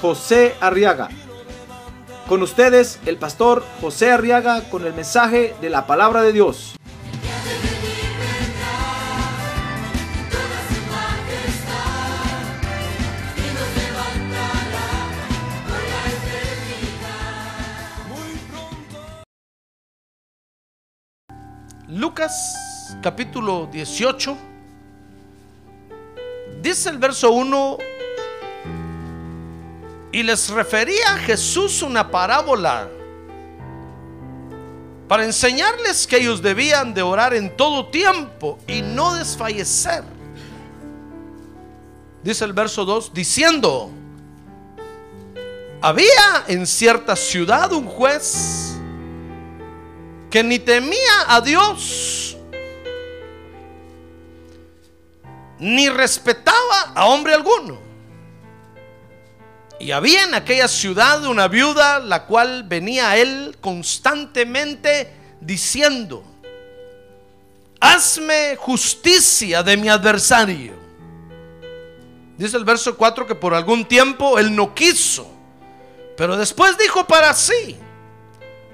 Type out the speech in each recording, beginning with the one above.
José Arriaga. Con ustedes, el pastor José Arriaga con el mensaje de la palabra de Dios. Lucas capítulo 18. Dice el verso 1. Y les refería a Jesús una parábola para enseñarles que ellos debían de orar en todo tiempo y no desfallecer. Dice el verso 2, diciendo, había en cierta ciudad un juez que ni temía a Dios, ni respetaba a hombre alguno. Y había en aquella ciudad una viuda, la cual venía a él constantemente diciendo, hazme justicia de mi adversario. Dice el verso 4 que por algún tiempo él no quiso, pero después dijo para sí,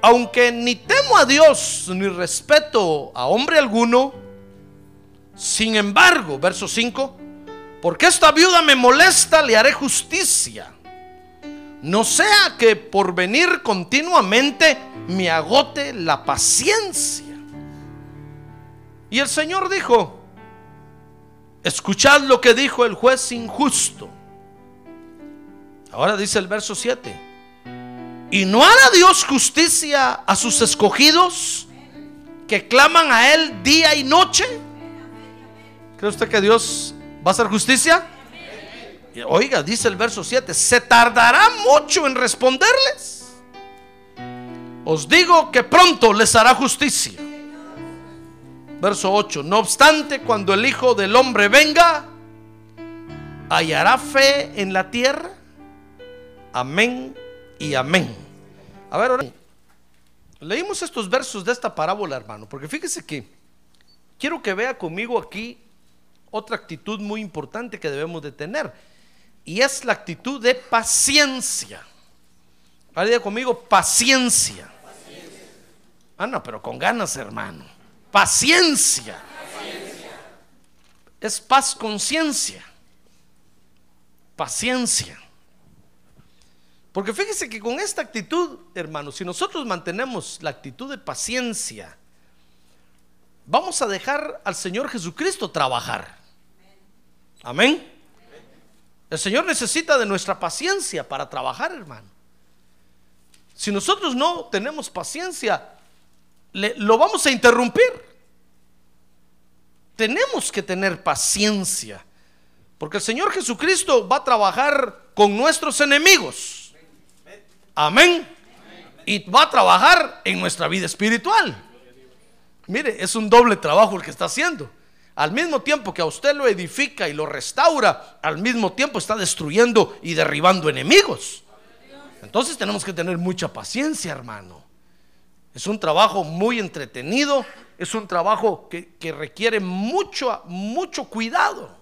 aunque ni temo a Dios ni respeto a hombre alguno, sin embargo, verso 5, porque esta viuda me molesta, le haré justicia. No sea que por venir continuamente me agote la paciencia. Y el Señor dijo, escuchad lo que dijo el juez injusto. Ahora dice el verso 7. ¿Y no hará Dios justicia a sus escogidos que claman a Él día y noche? ¿Cree usted que Dios va a hacer justicia? Oiga, dice el verso 7, ¿se tardará mucho en responderles? Os digo que pronto les hará justicia. Verso 8, no obstante, cuando el Hijo del Hombre venga, hallará fe en la tierra. Amén y amén. A ver, ahora, leímos estos versos de esta parábola, hermano, porque fíjese que quiero que vea conmigo aquí otra actitud muy importante que debemos de tener. Y es la actitud de paciencia. Vaya conmigo, paciencia. Ah, no, pero con ganas, hermano. Paciencia. Es paz conciencia. Paciencia. Porque fíjese que con esta actitud, hermano, si nosotros mantenemos la actitud de paciencia, vamos a dejar al Señor Jesucristo trabajar. Amén. El Señor necesita de nuestra paciencia para trabajar, hermano. Si nosotros no tenemos paciencia, lo vamos a interrumpir. Tenemos que tener paciencia, porque el Señor Jesucristo va a trabajar con nuestros enemigos. Amén. Y va a trabajar en nuestra vida espiritual. Mire, es un doble trabajo el que está haciendo. Al mismo tiempo que a usted lo edifica y lo restaura, al mismo tiempo está destruyendo y derribando enemigos. Entonces tenemos que tener mucha paciencia, hermano. Es un trabajo muy entretenido, es un trabajo que, requiere mucho, mucho cuidado.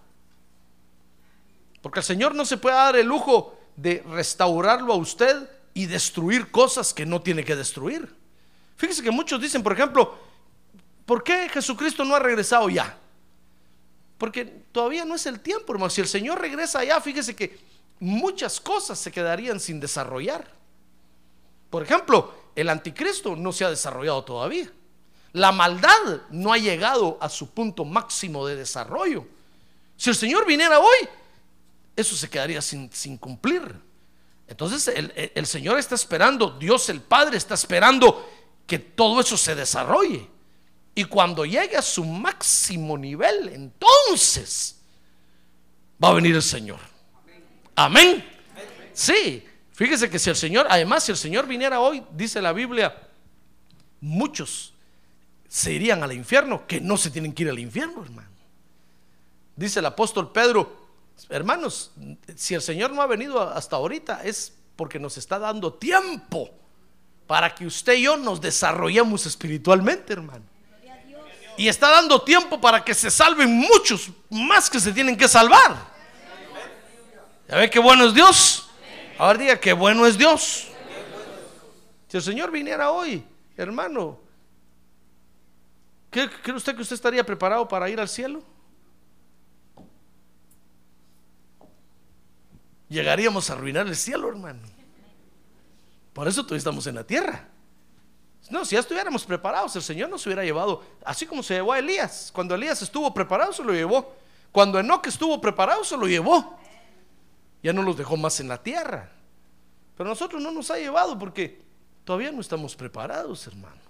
Porque el Señor no se puede dar el lujo de restaurarlo a usted y destruir cosas que no tiene que destruir. Fíjese que muchos dicen, por ejemplo, ¿por qué Jesucristo no ha regresado ya? Porque todavía no es el tiempo, hermano. Si el Señor regresa allá, fíjese que muchas cosas se quedarían sin desarrollar. Por ejemplo, el anticristo no se ha desarrollado todavía. La maldad no ha llegado a su punto máximo de desarrollo. Si el Señor viniera hoy, eso se quedaría sin, cumplir. Entonces el, el Señor está esperando, Dios el Padre está esperando que todo eso se desarrolle. Y cuando llegue a su máximo nivel, entonces va a venir el Señor. Amén. Sí, Fíjese que si el Señor, además, si el Señor viniera hoy, dice la Biblia, muchos se irían al infierno, que no se tienen que ir al infierno, hermano. Dice el apóstol Pedro, hermanos, si el Señor no ha venido hasta ahorita, es porque nos está dando tiempo para que usted y yo nos desarrollemos espiritualmente, hermano. Y está dando tiempo para que se salven muchos más que se tienen que salvar. ¿Ya ve qué bueno es Dios? Ahora diga que bueno es Dios. Si el Señor viniera hoy, hermano, ¿cree, cree usted que usted estaría preparado para ir al cielo? Llegaríamos a arruinar el cielo, hermano. Por eso todavía estamos en la tierra. No, si ya estuviéramos preparados, el Señor nos hubiera llevado, así como se llevó a Elías. Cuando Elías estuvo preparado, se lo llevó. Cuando Enoch estuvo preparado, se lo llevó. Ya no los dejó más en la tierra. Pero nosotros no nos ha llevado porque todavía no estamos preparados, hermano.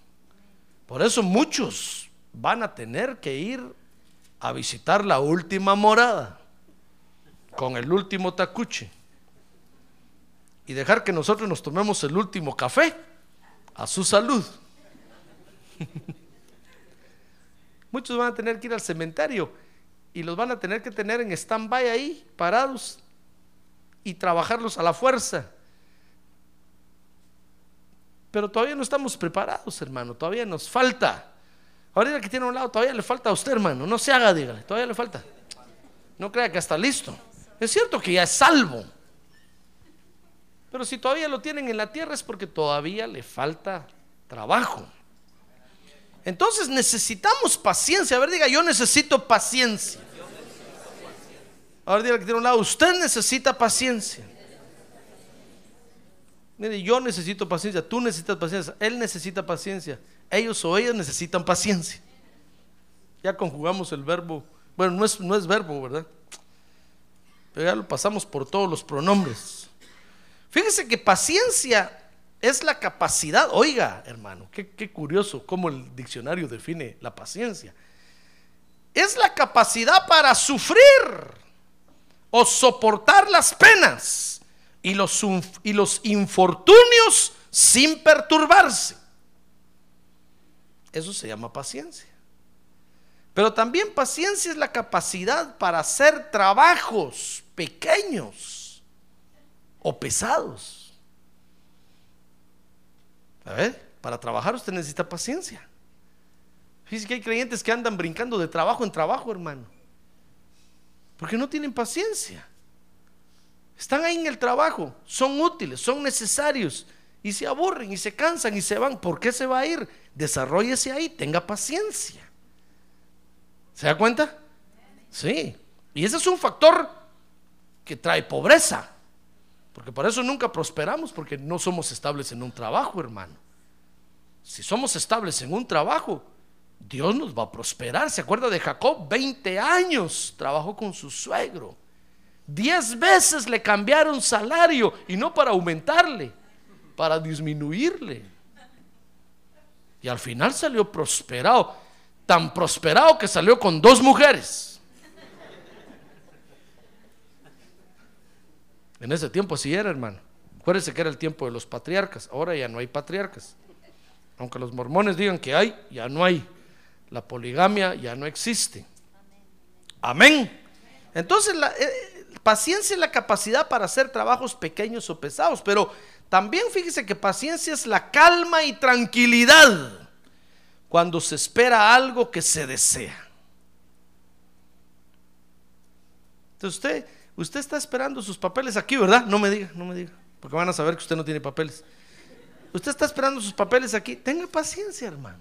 Por eso muchos van a tener que ir a visitar la última morada con el último tacuche y dejar que nosotros nos tomemos el último café a su salud. Muchos van a tener que ir al cementerio y los van a tener que tener en stand-by ahí, parados y trabajarlos a la fuerza. Pero todavía no estamos preparados, hermano, todavía nos falta. Ahorita que tiene un lado, todavía le falta a usted, hermano. No se haga, dígale, todavía le falta. No crea que está listo. Es cierto que ya es salvo. Pero si todavía lo tienen en la tierra es porque todavía le falta trabajo. Entonces necesitamos paciencia. A ver, diga, yo necesito paciencia. Ahora diga que tiene un lado, usted necesita paciencia. Mire, yo necesito paciencia, tú necesitas paciencia, él necesita paciencia, ellos o ellas necesitan paciencia. Ya conjugamos el verbo, bueno, no es, no es verbo, ¿verdad? Pero ya lo pasamos por todos los pronombres. Fíjese que paciencia es la capacidad, oiga hermano, qué, curioso cómo el diccionario define la paciencia. Es la capacidad para sufrir o soportar las penas y los, y los infortunios sin perturbarse. Eso se llama paciencia. Pero también paciencia es la capacidad para hacer trabajos pequeños o pesados. A ver, para trabajar usted necesita paciencia. Fíjese que hay creyentes que andan brincando de trabajo en trabajo, hermano. Porque no tienen paciencia. Están ahí en el trabajo, son útiles, son necesarios y se aburren y se cansan y se van. ¿Por qué se va a ir? Desarrollese ahí, tenga paciencia. ¿Se da cuenta? Sí. Y ese es un factor que trae pobreza. Porque por eso nunca prosperamos, porque no somos estables en un trabajo, hermano. Si somos estables en un trabajo, Dios nos va a prosperar. ¿Se acuerda de Jacob? 20 años trabajó con su suegro. Diez veces le cambiaron salario y no para aumentarle, para disminuirle. Y al final salió prosperado tan prosperado que salió con dos mujeres. En ese tiempo así era, hermano. Acuérdense que era el tiempo de los patriarcas. Ahora ya no hay patriarcas. Aunque los mormones digan que hay, ya no hay. La poligamia ya no existe. Amén. Entonces, la eh, paciencia es la capacidad para hacer trabajos pequeños o pesados. Pero también fíjese que paciencia es la calma y tranquilidad cuando se espera algo que se desea. Entonces usted, usted está esperando sus papeles aquí, ¿verdad? No me diga, no me diga, porque van a saber que usted no tiene papeles. Usted está esperando sus papeles aquí. Tenga paciencia, hermano.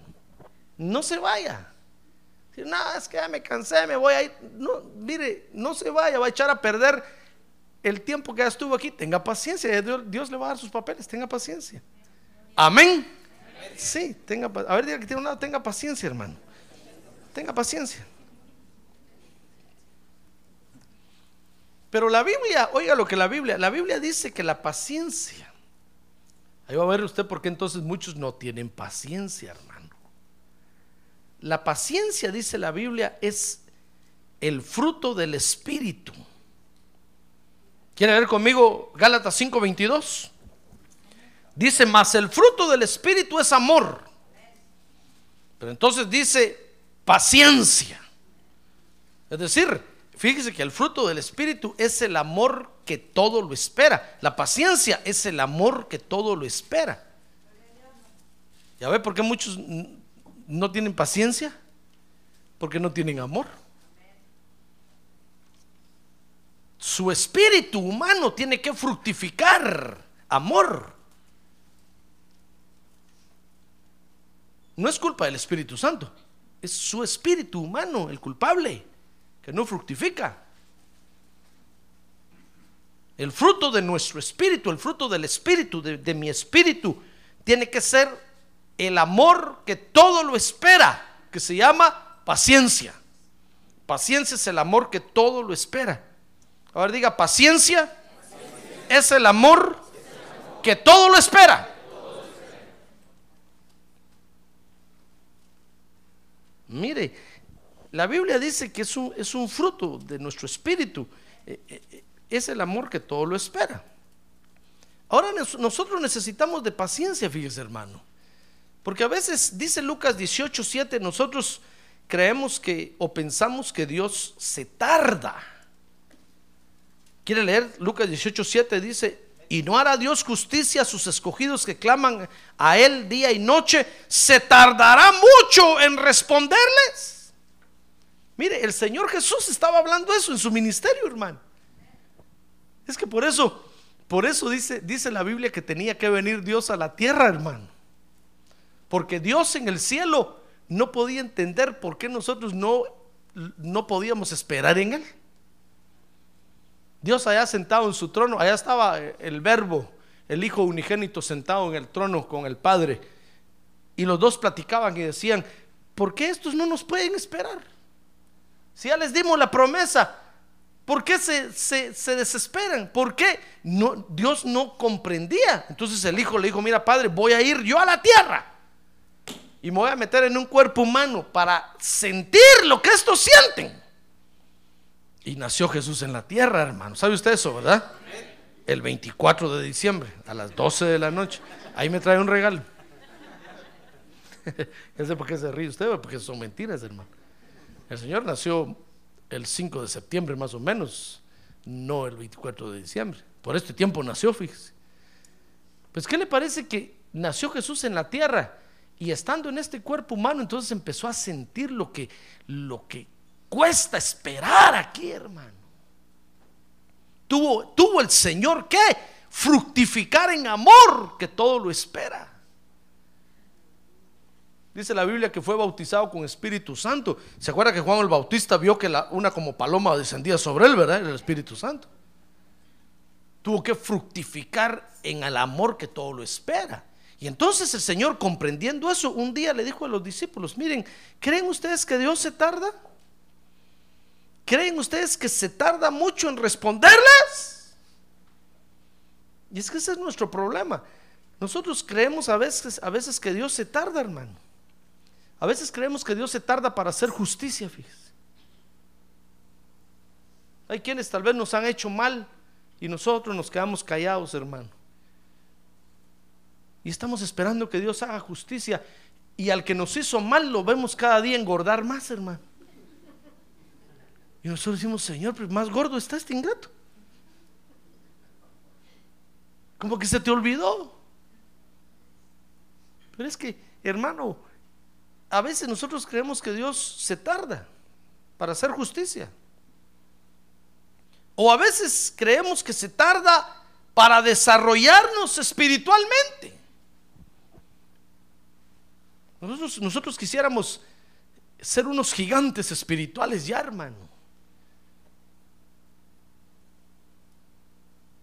No se vaya. Si no, es que ya me cansé, me voy a ir. No, mire, no se vaya, va a echar a perder el tiempo que ya estuvo aquí. Tenga paciencia. Dios, Dios le va a dar sus papeles. Tenga paciencia. Amén. Sí, tenga, a ver, diga que tiene un lado, tenga paciencia, hermano. Tenga paciencia. Pero la Biblia, oiga lo que la Biblia, la Biblia dice que la paciencia, ahí va a ver usted por qué entonces muchos no tienen paciencia, hermano. La paciencia, dice la Biblia, es el fruto del Espíritu. ¿Quiere ver conmigo Gálatas 5:22? Dice, más el fruto del Espíritu es amor. Pero entonces dice paciencia. Es decir, fíjese que el fruto del Espíritu es el amor que todo lo espera. La paciencia es el amor que todo lo espera. ¿Ya ve por qué muchos no tienen paciencia? Porque no tienen amor. Su espíritu humano tiene que fructificar amor. No es culpa del Espíritu Santo, es su espíritu humano el culpable, que no fructifica. El fruto de nuestro espíritu, el fruto del espíritu, de, de mi espíritu, tiene que ser el amor que todo lo espera, que se llama paciencia. Paciencia es el amor que todo lo espera. A ver, diga, paciencia es el amor que todo lo espera. Mire, la Biblia dice que es un, es un fruto de nuestro espíritu. Eh, eh, Es el amor que todo lo espera. Ahora nos- nosotros necesitamos de paciencia, fíjese hermano. Porque a veces dice Lucas 18, 7, nosotros creemos que o pensamos que Dios se tarda. ¿Quiere leer? Lucas 18, 7 dice, y no hará Dios justicia a sus escogidos que claman a Él día y noche, se tardará mucho en responderles. Mire, el Señor Jesús estaba hablando eso en su ministerio, hermano. Es que por eso, por eso dice, dice la Biblia que tenía que venir Dios a la tierra, hermano. Porque Dios en el cielo no podía entender por qué nosotros no, no podíamos esperar en Él. Dios allá sentado en su trono, allá estaba el verbo, el Hijo unigénito sentado en el trono con el Padre. Y los dos platicaban y decían, ¿por qué estos no nos pueden esperar? Si ya les dimos la promesa, ¿por qué se, se- se desesperan? ¿Por qué Dios no comprendía? Entonces el Hijo le dijo, mira Padre, voy a ir yo a la tierra. Y me voy a meter en un cuerpo humano para sentir lo que estos sienten. Y nació Jesús en la tierra, hermano. ¿Sabe usted eso, verdad? El 24 de diciembre, a las 12 de la noche. Ahí me trae un regalo. ya sé por qué se ríe usted, porque son mentiras, hermano. El Señor nació el 5 de septiembre, más o menos, no el 24 de diciembre. Por este tiempo nació, fíjese. Pues, ¿qué le parece que nació Jesús en la tierra y estando en este cuerpo humano, entonces empezó a sentir lo que, lo que cuesta esperar aquí, hermano? Tuvo, tuvo el Señor que fructificar en amor, que todo lo espera. Dice la Biblia que fue bautizado con Espíritu Santo. ¿Se acuerda que Juan el Bautista vio que la- una como paloma descendía sobre él, verdad? El Espíritu Santo. Tuvo que fructificar en el amor que todo lo espera. Y entonces el Señor, comprendiendo eso, un día le dijo a los discípulos, miren, ¿creen ustedes que Dios se tarda? ¿Creen ustedes que se tarda mucho en responderles? Y es que ese es nuestro problema. Nosotros creemos a veces, a veces que Dios se tarda, hermano. A veces creemos que Dios se tarda para hacer justicia, fíjese. Hay quienes tal vez nos han hecho mal y nosotros nos quedamos callados, hermano. Y estamos esperando que Dios haga justicia. Y al que nos hizo mal lo vemos cada día engordar más, hermano. Y nosotros decimos, Señor, pero más gordo está este ingrato. Como que se te olvidó. Pero es que, hermano, a veces nosotros creemos que Dios se tarda para hacer justicia. O a veces creemos que se tarda para desarrollarnos espiritualmente. Nosotros, nosotros quisiéramos ser unos gigantes espirituales ya, hermano.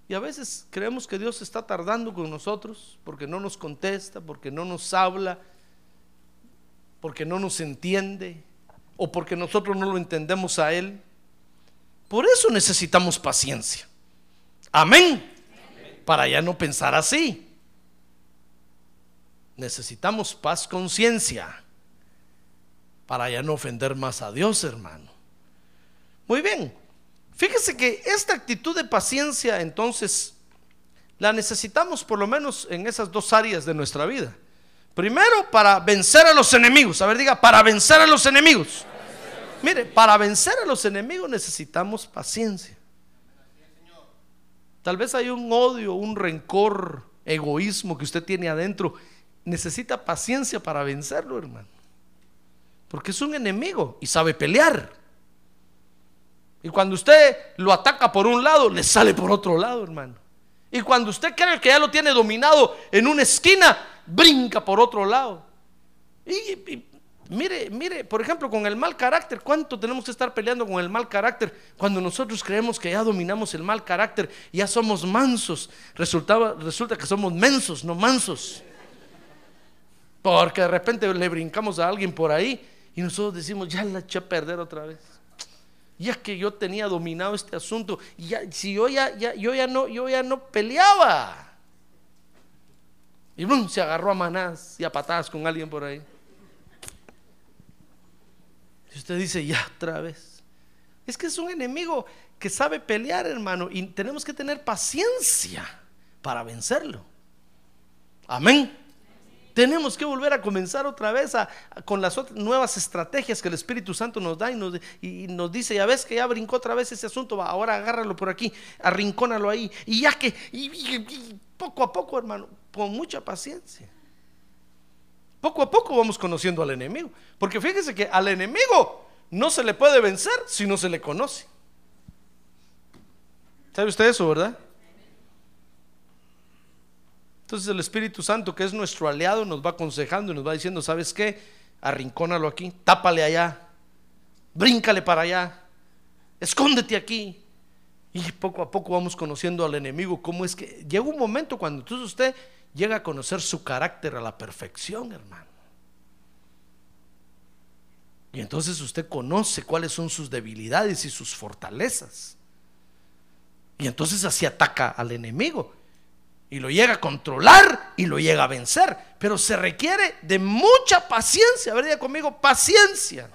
Y a veces creemos que Dios está tardando con nosotros porque no nos contesta, porque no nos habla, porque no nos entiende o porque nosotros no lo entendemos a Él. Por eso necesitamos paciencia. Amén. Para ya no pensar así. Necesitamos paz, conciencia, para ya no ofender más a Dios, hermano. Muy bien. Fíjese que esta actitud de paciencia entonces la necesitamos por lo menos en esas dos áreas de nuestra vida. Primero, para vencer a los enemigos. A ver, diga, para vencer a los enemigos. Mire, para vencer a los enemigos necesitamos paciencia. Tal vez hay un odio, un rencor, egoísmo que usted tiene adentro. Necesita paciencia para vencerlo, hermano. Porque es un enemigo y sabe pelear. Y cuando usted lo ataca por un lado, le sale por otro lado, hermano. Y cuando usted cree que ya lo tiene dominado en una esquina, brinca por otro lado. Y, mire, mire, por ejemplo, con el mal carácter, ¿cuánto tenemos que estar peleando con el mal carácter cuando nosotros creemos que ya dominamos el mal carácter, ya somos mansos? Resulta, resulta que somos mensos, no mansos. Porque de repente le brincamos a alguien por ahí y nosotros decimos, ya la eché a perder otra vez. Ya que yo tenía dominado este asunto, ya, si yo ya, ya, yo ya no, yo ya no peleaba. Y boom, se agarró a manás y a patadas con alguien por ahí. Y usted dice, ya otra vez. Es que es un enemigo que sabe pelear, hermano, y tenemos que tener paciencia para vencerlo. Amén. Tenemos que volver a comenzar otra vez con las nuevas estrategias que el Espíritu Santo nos da y nos, dice, ya ves que ya brincó otra vez ese asunto, va, ahora agárralo por aquí, arrincónalo ahí. Y ya que, y poco a poco, hermano, con mucha paciencia. Poco a poco vamos conociendo al enemigo. Porque fíjese que al enemigo no se le puede vencer si no se le conoce. ¿Sabe usted eso, verdad? Entonces el Espíritu Santo, que es nuestro aliado, nos va aconsejando y nos va diciendo, ¿sabes qué? Arrincónalo aquí, tápale allá, bríncale para allá, escóndete aquí. Y poco a poco vamos conociendo al enemigo, cómo es que llega un momento cuando entonces usted llega a conocer su carácter a la perfección, hermano. Y entonces usted conoce cuáles son sus debilidades y sus fortalezas. Y entonces así ataca al enemigo y lo llega a controlar y lo llega a vencer. Pero se requiere de mucha paciencia. A conmigo, paciencia.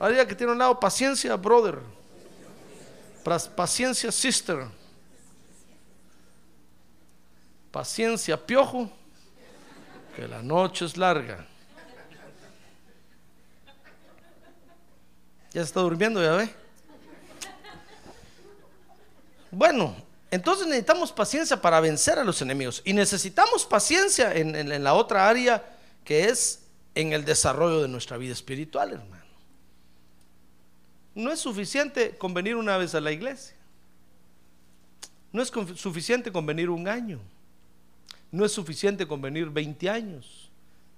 A ver, diga que tiene un lado, paciencia, brother. Paciencia, sister. Paciencia, piojo. Que la noche es larga. Ya está durmiendo, ya ve. Bueno, entonces necesitamos paciencia para vencer a los enemigos. Y necesitamos paciencia en, la otra área que es en el desarrollo de nuestra vida espiritual, hermano. No es suficiente con venir una vez a la iglesia. No es suficiente con venir un año. No es suficiente con venir 20 años,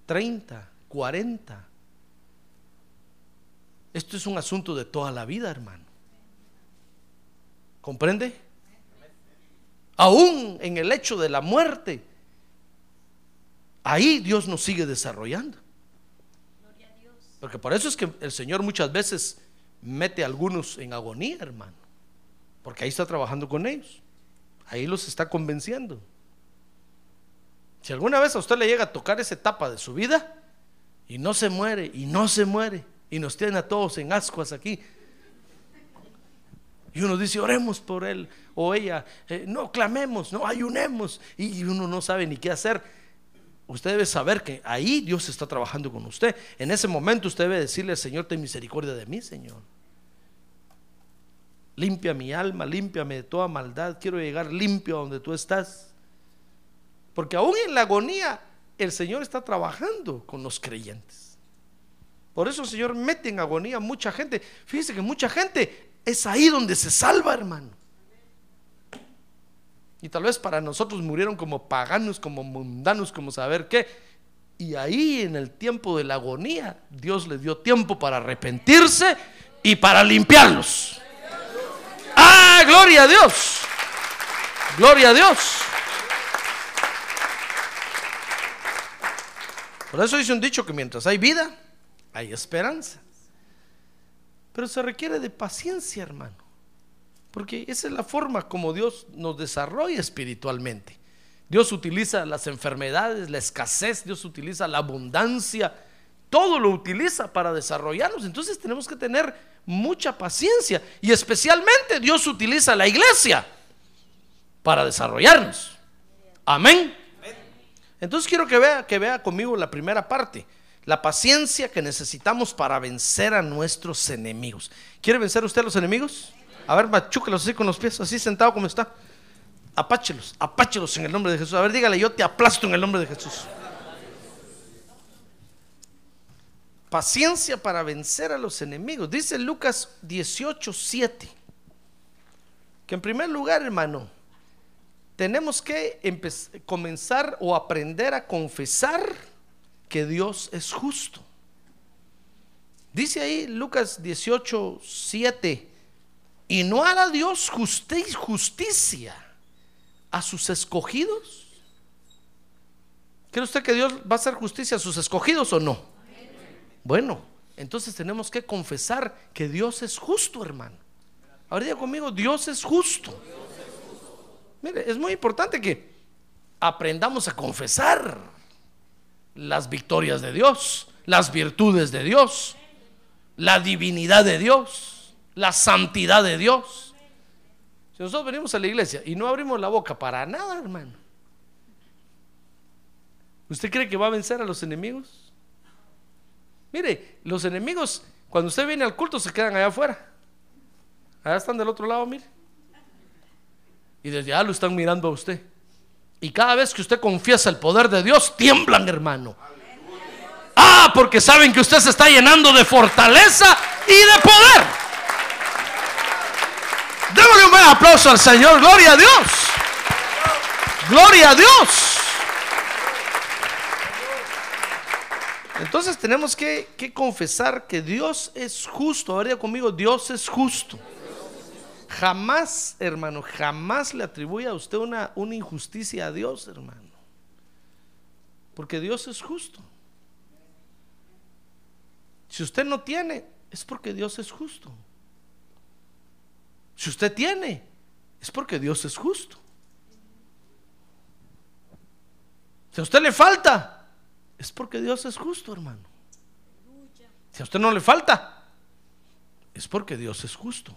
30, 40. Esto es un asunto de toda la vida, hermano. ¿Comprende? aún en el hecho de la muerte, ahí Dios nos sigue desarrollando. Porque por eso es que el Señor muchas veces mete a algunos en agonía, hermano. Porque ahí está trabajando con ellos. Ahí los está convenciendo. Si alguna vez a usted le llega a tocar esa etapa de su vida y no se muere, y no se muere, y nos tiene a todos en ascuas aquí, y uno dice, oremos por él o ella, eh, no clamemos, no ayunemos. Y uno no sabe ni qué hacer. Usted debe saber que ahí Dios está trabajando con usted. En ese momento usted debe decirle, Señor, ten misericordia de mí, Señor. Limpia mi alma, límpiame de toda maldad. Quiero llegar limpio a donde tú estás. Porque aún en la agonía, el Señor está trabajando con los creyentes. Por eso el Señor mete en agonía mucha gente. Fíjese que mucha gente es ahí donde se salva, hermano. Y tal vez para nosotros murieron como paganos, como mundanos, como saber qué. Y ahí en el tiempo de la agonía, Dios les dio tiempo para arrepentirse y para limpiarlos. ¡Ah, gloria a Dios! ¡Gloria a Dios! Por eso dice un dicho que mientras hay vida, hay esperanza. Pero se requiere de paciencia, hermano. Porque esa es la forma como Dios nos desarrolla espiritualmente. Dios utiliza las enfermedades, la escasez, Dios utiliza la abundancia, todo lo utiliza para desarrollarnos. Entonces tenemos que tener mucha paciencia y especialmente Dios utiliza la iglesia para desarrollarnos. Amén. Entonces quiero que vea, que vea conmigo la primera parte. La paciencia que necesitamos para vencer a nuestros enemigos. ¿Quiere vencer usted a los enemigos? A ver, machúquelos así con los pies, así sentado como está. Apáchelos, apáchelos en el nombre de Jesús. A ver, dígale, yo te aplasto en el nombre de Jesús. Paciencia para vencer a los enemigos. Dice Lucas 18, 7. Que en primer lugar, hermano, tenemos que comenzar o aprender a confesar que Dios es justo. Dice ahí Lucas 18, 7, y no hará Dios justicia a sus escogidos. ¿Cree usted que Dios va a hacer justicia a sus escogidos o no? Bueno, entonces tenemos que confesar que Dios es justo, hermano. Ahora diga conmigo, Dios es justo. Mire, es muy importante que aprendamos a confesar las victorias de Dios, las virtudes de Dios, la divinidad de Dios, la santidad de Dios. Si nosotros venimos a la iglesia y no abrimos la boca para nada, hermano, ¿usted cree que va a vencer a los enemigos? Mire, los enemigos, cuando usted viene al culto, se quedan allá afuera. Allá están del otro lado, mire. Y desde allá lo están mirando a usted. Y cada vez que usted confiesa el poder de Dios, tiemblan, hermano. Ah, porque saben que usted se está llenando de fortaleza y de poder. Démosle un buen aplauso al Señor. Gloria a Dios. Gloria a Dios. Entonces tenemos que, confesar que Dios es justo. A conmigo, Dios es justo. Jamás, hermano, jamás le atribuye a usted una, una injusticia a Dios, hermano. Porque Dios es justo. Si usted no tiene, es porque Dios es justo. Si usted tiene, es porque Dios es justo. Si a usted le falta, es porque Dios es justo, hermano. Si a usted no le falta, es porque Dios es justo.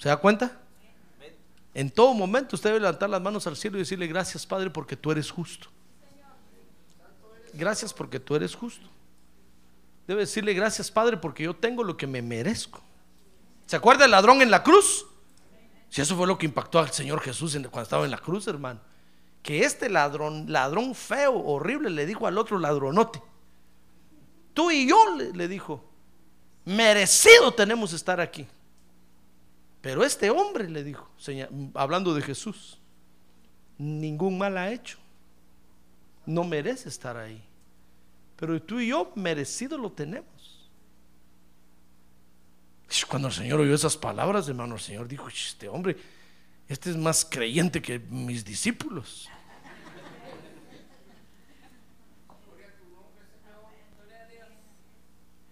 ¿Se da cuenta? En todo momento usted debe levantar las manos al cielo y decirle gracias Padre porque tú eres justo. Gracias porque tú eres justo. Debe decirle gracias Padre porque yo tengo lo que me merezco. ¿Se acuerda el ladrón en la cruz? Si eso fue lo que impactó al Señor Jesús cuando estaba en la cruz, hermano. Que este ladrón, ladrón feo, horrible, le dijo al otro ladronote. Tú y yo, le dijo, merecido tenemos estar aquí. Pero este hombre le dijo, hablando de Jesús, ningún mal ha hecho. No merece estar ahí. Pero tú y yo merecido lo tenemos. Cuando el Señor oyó esas palabras, hermano, el Señor dijo, este hombre, este es más creyente que mis discípulos.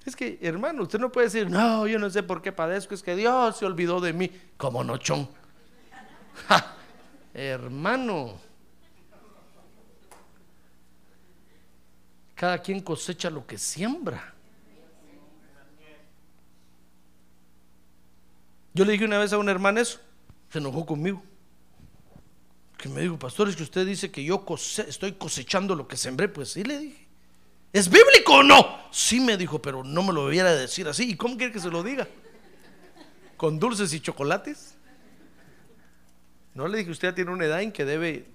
Es que, hermano, usted no puede decir, no, yo no sé por qué padezco, es que Dios se olvidó de mí, como nochón. hermano, cada quien cosecha lo que siembra. Yo le dije una vez a un hermano eso, se enojó conmigo. Que me dijo, pastor, es que usted dice que yo estoy cosechando lo que sembré. Pues sí, le dije. ¿Es bíblico o no? Sí me dijo, pero no me lo debiera decir así. ¿Y cómo quiere que se lo diga? ¿Con dulces y chocolates? No le dije, usted tiene una edad en que debe,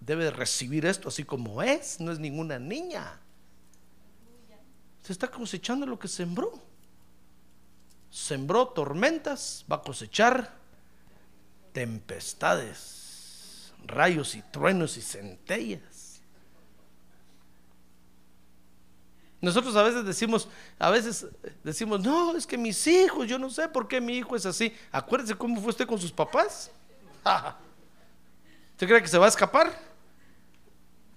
debe recibir esto así como es. No es ninguna niña. Se está cosechando lo que sembró. Sembró tormentas, va a cosechar tempestades, rayos y truenos y centellas. Nosotros a veces decimos, a veces decimos, no, es que mis hijos, yo no sé por qué mi hijo es así. Acuérdese cómo fue usted con sus papás. ¿Usted cree que se va a escapar?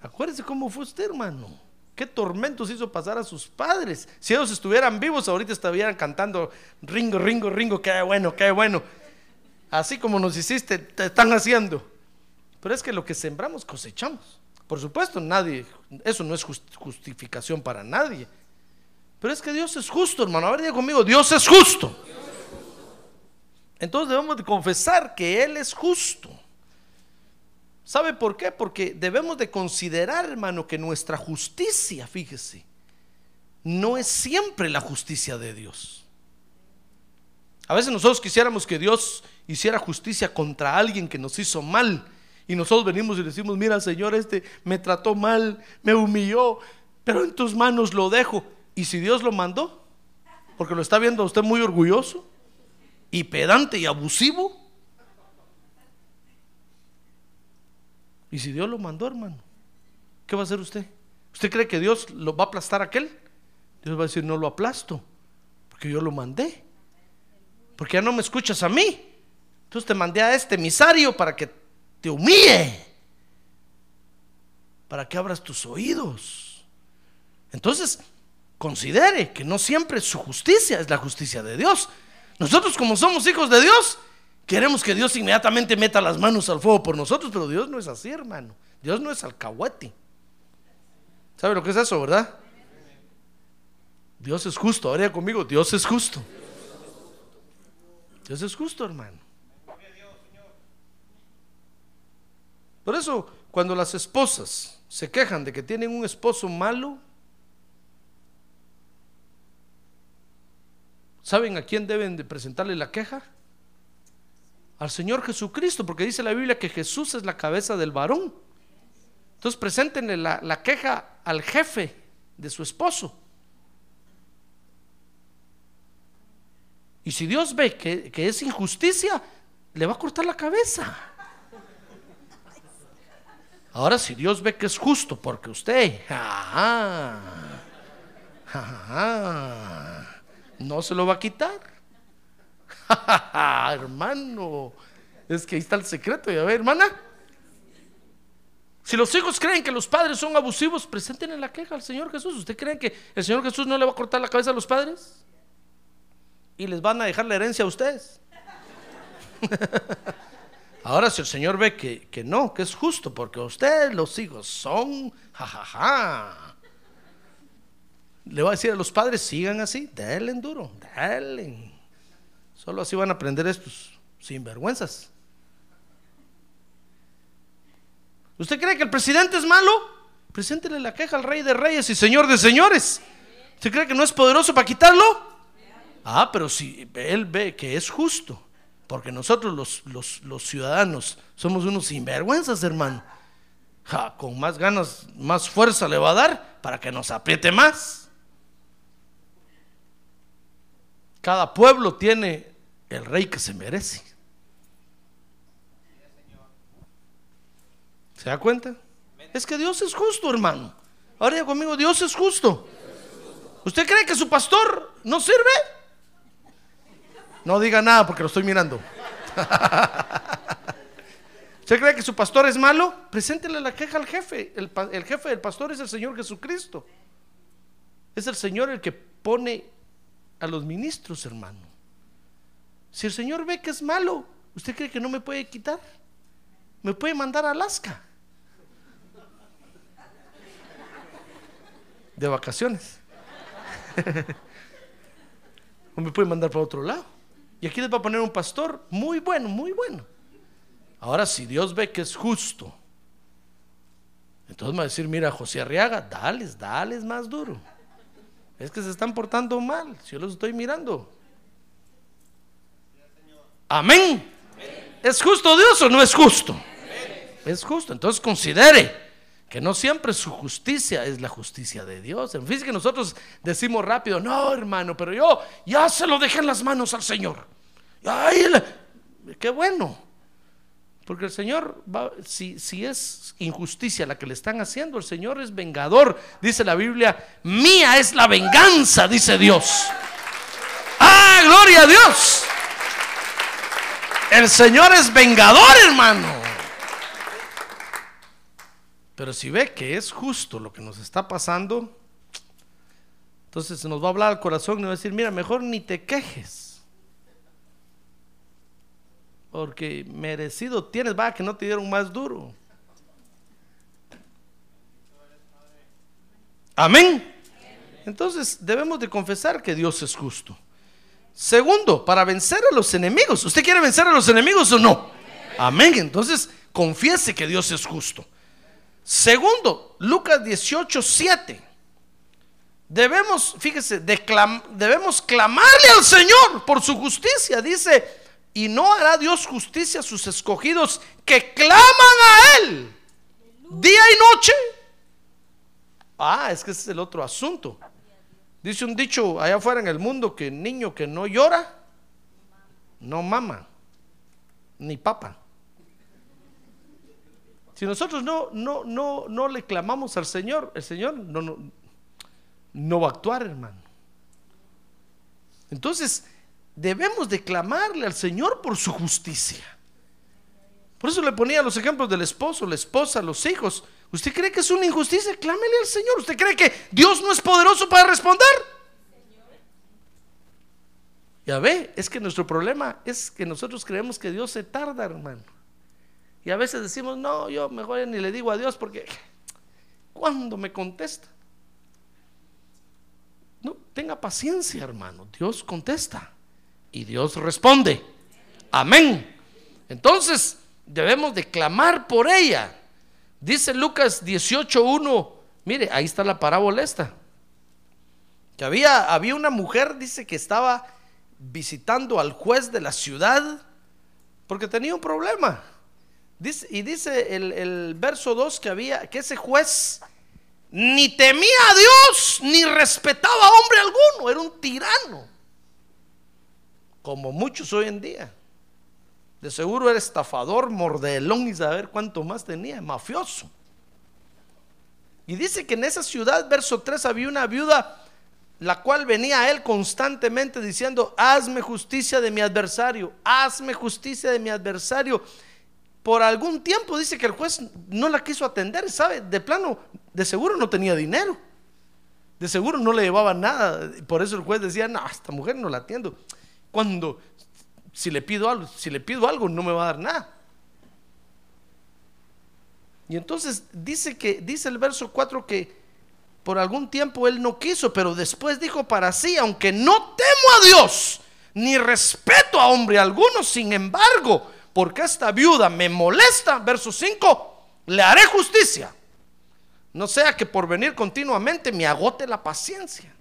Acuérdese cómo fue usted, hermano. ¿Qué tormentos hizo pasar a sus padres? Si ellos estuvieran vivos, ahorita estarían cantando Ringo, Ringo, Ringo, qué bueno, qué bueno. Así como nos hiciste, te están haciendo. Pero es que lo que sembramos cosechamos. Por supuesto, nadie, eso no es justificación para nadie. Pero es que Dios es justo, hermano. A ver, diga conmigo, Dios es justo. Entonces debemos de confesar que Él es justo. ¿Sabe por qué? Porque debemos de considerar, hermano, que nuestra justicia, fíjese, no es siempre la justicia de Dios. A veces nosotros quisiéramos que Dios hiciera justicia contra alguien que nos hizo mal. Y nosotros venimos y decimos, mira Señor, este me trató mal, me humilló, pero en tus manos lo dejo. ¿Y si Dios lo mandó? Porque lo está viendo usted muy orgulloso y pedante y abusivo. ¿Y si Dios lo mandó, hermano? ¿Qué va a hacer usted? ¿Usted cree que Dios lo va a aplastar a aquel? Dios va a decir, no lo aplasto, porque yo lo mandé. Porque ya no me escuchas a mí. Entonces te mandé a este emisario para que te humille, para que abras tus oídos. Entonces, considere que no siempre su justicia es la justicia de Dios. Nosotros como somos hijos de Dios, queremos que Dios inmediatamente meta las manos al fuego por nosotros, pero Dios no es así, hermano. Dios no es alcahuete. ¿Sabe lo que es eso, verdad? Dios es justo. Ahora conmigo, Dios es justo. Dios es justo, hermano. Por eso, cuando las esposas se quejan de que tienen un esposo malo, ¿saben a quién deben de presentarle la queja? Al Señor Jesucristo, porque dice la Biblia que Jesús es la cabeza del varón. Entonces, preséntenle la, la queja al jefe de su esposo. Y si Dios ve que, que, es injusticia, le va a cortar la cabeza. Ahora, si Dios ve que es justo, porque usted no se lo va a quitar. Hermano, es que ahí está el secreto. Ya ve, hermana. Si los hijos creen que los padres son abusivos, presenten la queja al Señor Jesús. ¿Usted cree que el Señor Jesús no le va a cortar la cabeza a los padres? y les van a dejar la herencia a ustedes. Ahora, si el Señor ve que, que, no, que es justo, porque ustedes, los hijos, son jajaja, le va a decir a los padres: sigan así, denle duro, denle. Solo así van a aprender estos sinvergüenzas. ¿Usted cree que el presidente es malo? Preséntele la queja al rey de reyes y señor de señores. ¿Usted cree que no es poderoso para quitarlo? Ah, pero si él ve que es justo, porque nosotros los, los, ciudadanos somos unos sinvergüenzas, hermano. con más ganas, más fuerza le va a dar para que nos apriete más. Cada pueblo tiene el rey que se merece. ¿Se da cuenta? Es que Dios es justo, hermano. Ahora ya conmigo, Dios es justo. ¿Usted cree que su pastor no sirve? No diga nada porque lo estoy mirando. ¿Usted cree que su pastor es malo? Preséntele la queja al jefe. El, el, jefe del pastor es el Señor Jesucristo. Es el Señor el que pone a los ministros, hermano. Si el Señor ve que es malo, ¿usted cree que no me puede quitar? Me puede mandar a Alaska. De vacaciones. o me puede mandar para otro lado. Y aquí les va a poner un pastor muy bueno, muy bueno. Ahora, si Dios ve que es justo, entonces va a decir, mira, José Arriaga, dales, dales más duro. Es que se están portando mal, si yo los estoy mirando. Amén. ¿Es justo Dios o no es justo? Es justo. Entonces considere que no siempre su justicia es la justicia de Dios. En fin, que nosotros decimos rápido, no hermano, pero yo ya se lo dejé en las manos al Señor. Ay, qué bueno. Porque el Señor, va, si, si es injusticia la que le están haciendo, el Señor es vengador. Dice la Biblia, mía es la venganza, dice Dios. Ah, gloria a Dios. El Señor es vengador, hermano. Pero si ve que es justo lo que nos está pasando, entonces nos va a hablar al corazón y va a decir, mira, mejor ni te quejes. Porque merecido tienes, va, que no te dieron más duro. Amén. Entonces debemos de confesar que Dios es justo. Segundo, para vencer a los enemigos. ¿Usted quiere vencer a los enemigos o no? Amén. Entonces confiese que Dios es justo. Segundo, Lucas 18, 7. Debemos, fíjese, debemos clamarle al Señor por su justicia. Dice, y no hará Dios justicia a sus escogidos que claman a Él día y noche. Ah, es que ese es el otro asunto. Dice un dicho allá afuera en el mundo que niño que no llora, no mama, ni papa. Si nosotros no, no, no, no le clamamos al Señor, el Señor no, no, no va a actuar, hermano. Entonces, debemos de clamarle al Señor por su justicia. Por eso le ponía los ejemplos del esposo, la esposa, los hijos. ¿Usted cree que es una injusticia? Clámele al Señor. ¿Usted cree que Dios no es poderoso para responder? Ya ve, es que nuestro problema es que nosotros creemos que Dios se tarda, hermano. Y a veces decimos, no, yo mejor ni le digo a Dios porque cuando me contesta. No, tenga paciencia, hermano. Dios contesta y Dios responde. Amén. Entonces, debemos de clamar por ella. Dice Lucas 18:1. Mire, ahí está la parábola esta. Que había, había una mujer, dice que estaba visitando al juez de la ciudad porque tenía un problema. Y dice el, el verso 2 que había, que ese juez ni temía a Dios, ni respetaba a hombre alguno, era un tirano, como muchos hoy en día. De seguro era estafador, mordelón y saber cuánto más tenía, mafioso. Y dice que en esa ciudad, verso 3, había una viuda la cual venía a él constantemente diciendo, hazme justicia de mi adversario, hazme justicia de mi adversario. Por algún tiempo dice que el juez no la quiso atender, ¿sabe? De plano, de seguro no tenía dinero, de seguro no le llevaba nada. Por eso el juez decía, no, esta mujer no la atiendo. Cuando, si le pido algo, si le pido algo, no me va a dar nada. Y entonces dice que, dice el verso 4 que por algún tiempo él no quiso, pero después dijo para sí, aunque no temo a Dios, ni respeto a hombre alguno, sin embargo, porque esta viuda me molesta, verso 5, le haré justicia. No sea que por venir continuamente me agote la paciencia.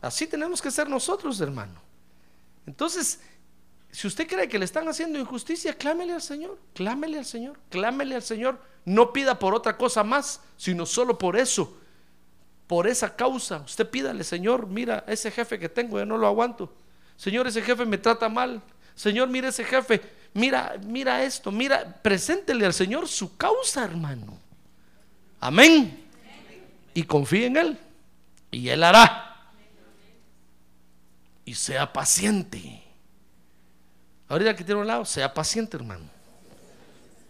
Así tenemos que ser nosotros, hermano. Entonces, si usted cree que le están haciendo injusticia, clámele al Señor, clámele al Señor, clámele al Señor. No pida por otra cosa más, sino solo por eso por esa causa. Usted pídale, Señor, mira, ese jefe que tengo, ya no lo aguanto. Señor, ese jefe me trata mal. Señor, mira ese jefe, mira, mira esto, mira, preséntele al Señor su causa, hermano. Amén. Y confíe en Él. Y Él hará. Y sea paciente. Ahorita que tiene un lado, sea paciente, hermano.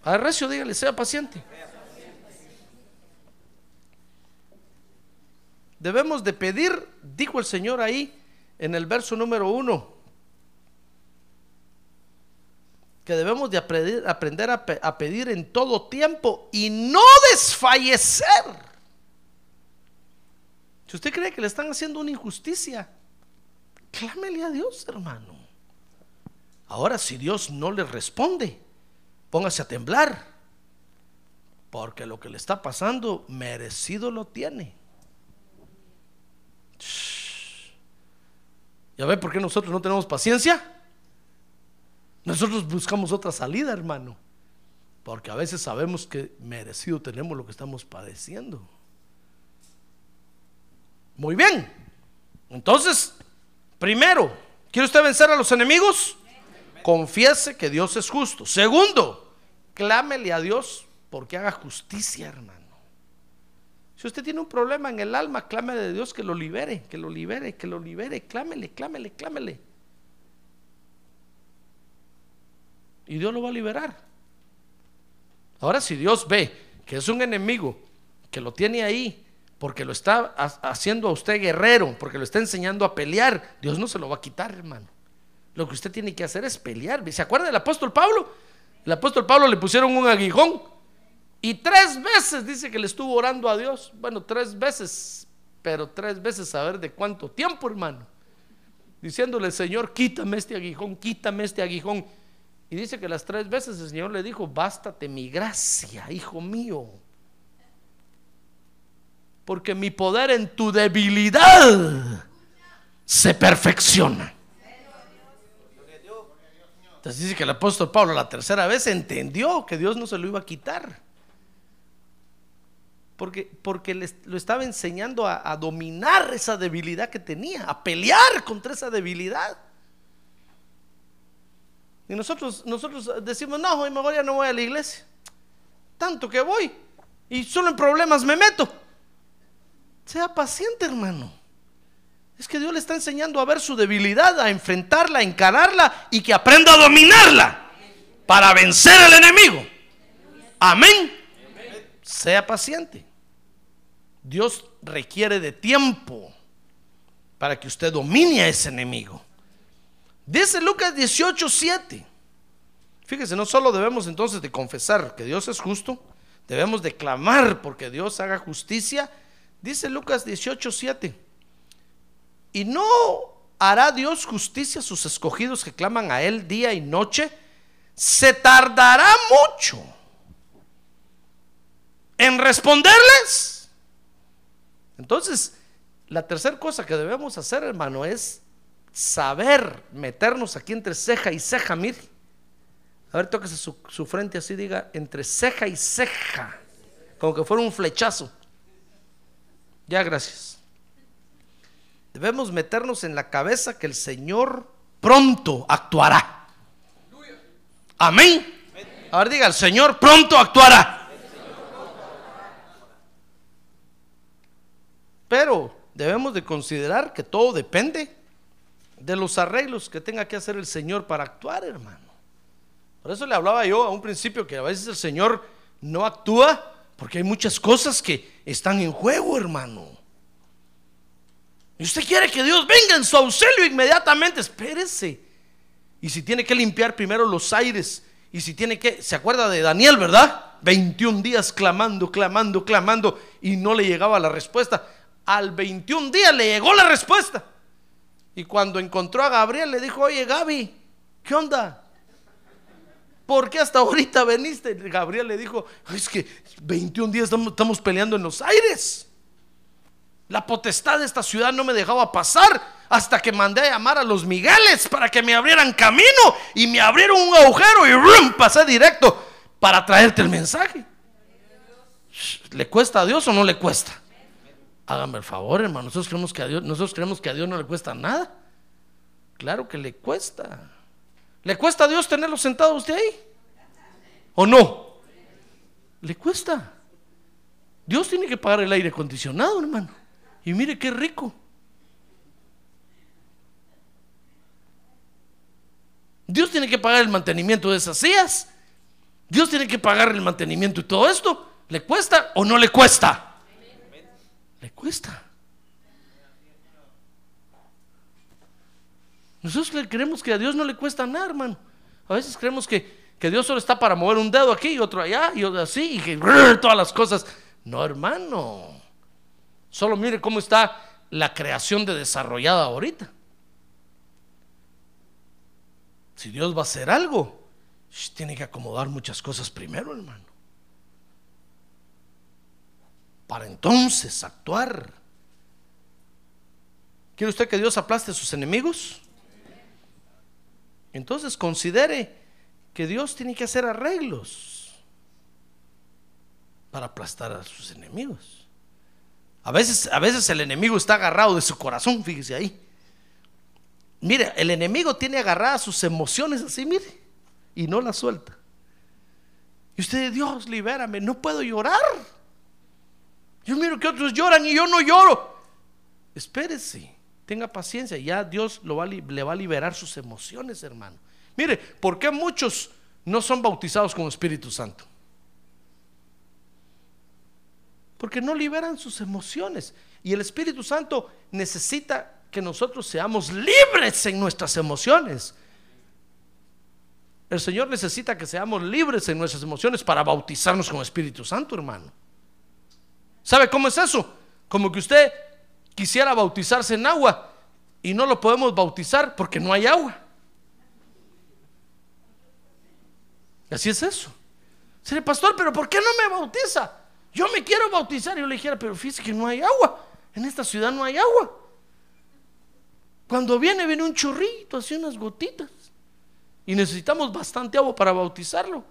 A recio, dígale, sea paciente. Debemos de pedir, dijo el Señor ahí en el verso número uno, que debemos de aprender, a pedir en todo tiempo y no desfallecer. Si usted cree que le están haciendo una injusticia, clámele a Dios, hermano. Ahora, si Dios no le responde, póngase a temblar, porque lo que le está pasando merecido lo tiene. ¿Ya ve por qué nosotros no tenemos paciencia? Nosotros buscamos otra salida, hermano. Porque a veces sabemos que merecido tenemos lo que estamos padeciendo. Muy bien. Entonces, primero, ¿quiere usted vencer a los enemigos? Confiese que Dios es justo. Segundo, clámele a Dios porque haga justicia, hermano. Si usted tiene un problema en el alma, clámele a Dios que lo libere, que lo libere, que lo libere. Clámele, clámele, clámele. Y Dios lo va a liberar. Ahora, si Dios ve que es un enemigo, que lo tiene ahí, porque lo está ha- haciendo a usted guerrero, porque lo está enseñando a pelear, Dios no se lo va a quitar, hermano. Lo que usted tiene que hacer es pelear. ¿Se acuerda del apóstol Pablo? El apóstol Pablo le pusieron un aguijón y tres veces dice que le estuvo orando a Dios. Bueno, tres veces, pero tres veces a ver de cuánto tiempo, hermano. Diciéndole, Señor, quítame este aguijón, quítame este aguijón. Y dice que las tres veces el Señor le dijo, bástate mi gracia, hijo mío. Porque mi poder en tu debilidad se perfecciona. Entonces dice que el apóstol Pablo la tercera vez entendió que Dios no se lo iba a quitar. Porque, porque le, lo estaba enseñando a dominar esa debilidad que tenía, a pelear contra esa debilidad. Y nosotros, nosotros decimos, no, hoy mejor ya no voy a la iglesia. Tanto que voy. Y solo en problemas me meto. Sea paciente, hermano. Es que Dios le está enseñando a ver su debilidad, a enfrentarla, a encararla y que aprenda a dominarla para vencer al enemigo. Amén. Sea paciente. Dios requiere de tiempo para que usted domine a ese enemigo. Dice Lucas 18, 7. Fíjese, no solo debemos entonces de confesar que Dios es justo, debemos de clamar porque Dios haga justicia. Dice Lucas 18, 7. Y no hará Dios justicia a sus escogidos que claman a Él día y noche. Se tardará mucho en responderles. Entonces, la tercera cosa que debemos hacer, hermano, es saber meternos aquí entre ceja y ceja. Mire, a ver, tóquese su, su frente así, diga, entre ceja y ceja, como que fuera un flechazo. Ya, gracias. Debemos meternos en la cabeza que el Señor pronto actuará. Amén. A ver, diga, el Señor pronto actuará. Pero debemos de considerar que todo depende de los arreglos que tenga que hacer el Señor para actuar, hermano. Por eso le hablaba yo a un principio que a veces el Señor no actúa porque hay muchas cosas que están en juego, hermano. Y usted quiere que Dios venga en su auxilio inmediatamente, espérese. Y si tiene que limpiar primero los aires, y si tiene que, ¿se acuerda de Daniel, verdad? 21 días clamando, clamando, clamando, y no le llegaba la respuesta. Al 21 días le llegó la respuesta. Y cuando encontró a Gabriel, le dijo, oye Gaby, ¿qué onda? ¿Por qué hasta ahorita veniste? Gabriel le dijo, es que 21 días estamos, estamos peleando en los aires. La potestad de esta ciudad no me dejaba pasar hasta que mandé a llamar a los Migueles para que me abrieran camino y me abrieron un agujero y ¡rum! pasé directo para traerte el mensaje. ¿Le cuesta a Dios o no le cuesta? Hágame el favor, hermano. Nosotros creemos que a Dios, nosotros creemos que a Dios no le cuesta nada. Claro que le cuesta. ¿Le cuesta a Dios tenerlo sentado usted ahí? ¿O no? Le cuesta. Dios tiene que pagar el aire acondicionado, hermano. Y mire qué rico. Dios tiene que pagar el mantenimiento de esas sillas. Dios tiene que pagar el mantenimiento y todo esto. ¿Le cuesta o no le cuesta? Cuesta. Nosotros creemos que a Dios no le cuesta nada, hermano. A veces creemos que, que Dios solo está para mover un dedo aquí y otro allá y otro así y que todas las cosas. No, hermano. Solo mire cómo está la creación de desarrollada ahorita. Si Dios va a hacer algo, tiene que acomodar muchas cosas primero, hermano. Para entonces actuar. ¿Quiere usted que Dios aplaste a sus enemigos? Entonces considere que Dios tiene que hacer arreglos para aplastar a sus enemigos. A veces, a veces el enemigo está agarrado de su corazón, fíjese ahí. Mire, el enemigo tiene agarradas sus emociones así, mire, y no las suelta. Y usted, Dios, libérame, no puedo llorar. Yo miro que otros lloran y yo no lloro. Espérese, tenga paciencia, ya Dios lo le va a liberar sus emociones, hermano. Mire, ¿por qué muchos no son bautizados con Espíritu Santo? porque no liberan sus emociones. Y el Espíritu Santo necesita que nosotros seamos libres en nuestras emociones. El Señor necesita que seamos libres en nuestras emociones para bautizarnos con Espíritu Santo, hermano. ¿Sabe cómo es eso? Como que usted quisiera bautizarse en agua y no lo podemos bautizar porque no hay agua. Así es eso. Dice, pastor, pero ¿por qué no me bautiza? Yo me quiero bautizar. Y yo le dijera, pero fíjese que no hay agua. En esta ciudad no hay agua. Cuando viene, viene un chorrito, así unas gotitas. Y necesitamos bastante agua para bautizarlo.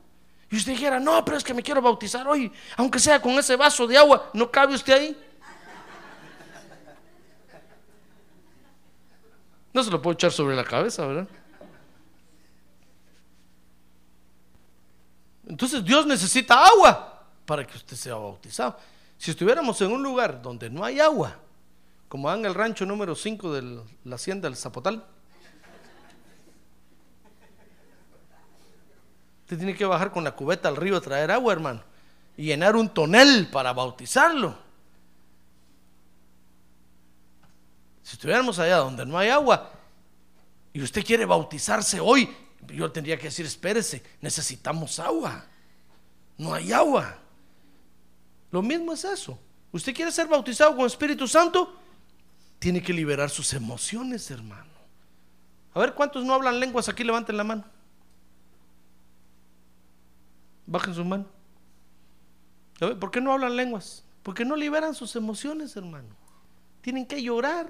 Y usted dijera, no, pero es que me quiero bautizar hoy, aunque sea con ese vaso de agua, ¿no cabe usted ahí? No se lo puedo echar sobre la cabeza, ¿verdad? Entonces Dios necesita agua para que usted sea bautizado. Si estuviéramos en un lugar donde no hay agua, como en el rancho número 5 de la hacienda del Zapotal, usted tiene que bajar con la cubeta al río a traer agua, hermano, y llenar un tonel para bautizarlo. Si estuviéramos allá donde no hay agua y usted quiere bautizarse hoy, yo tendría que decir, espérese, necesitamos agua. No hay agua. Lo mismo es eso. Usted quiere ser bautizado con Espíritu Santo, tiene que liberar sus emociones, hermano. A ver, ¿cuántos no hablan lenguas aquí? Levanten la mano. Bajen su mano. ¿por qué no hablan lenguas? Porque no liberan sus emociones, hermano. Tienen que llorar.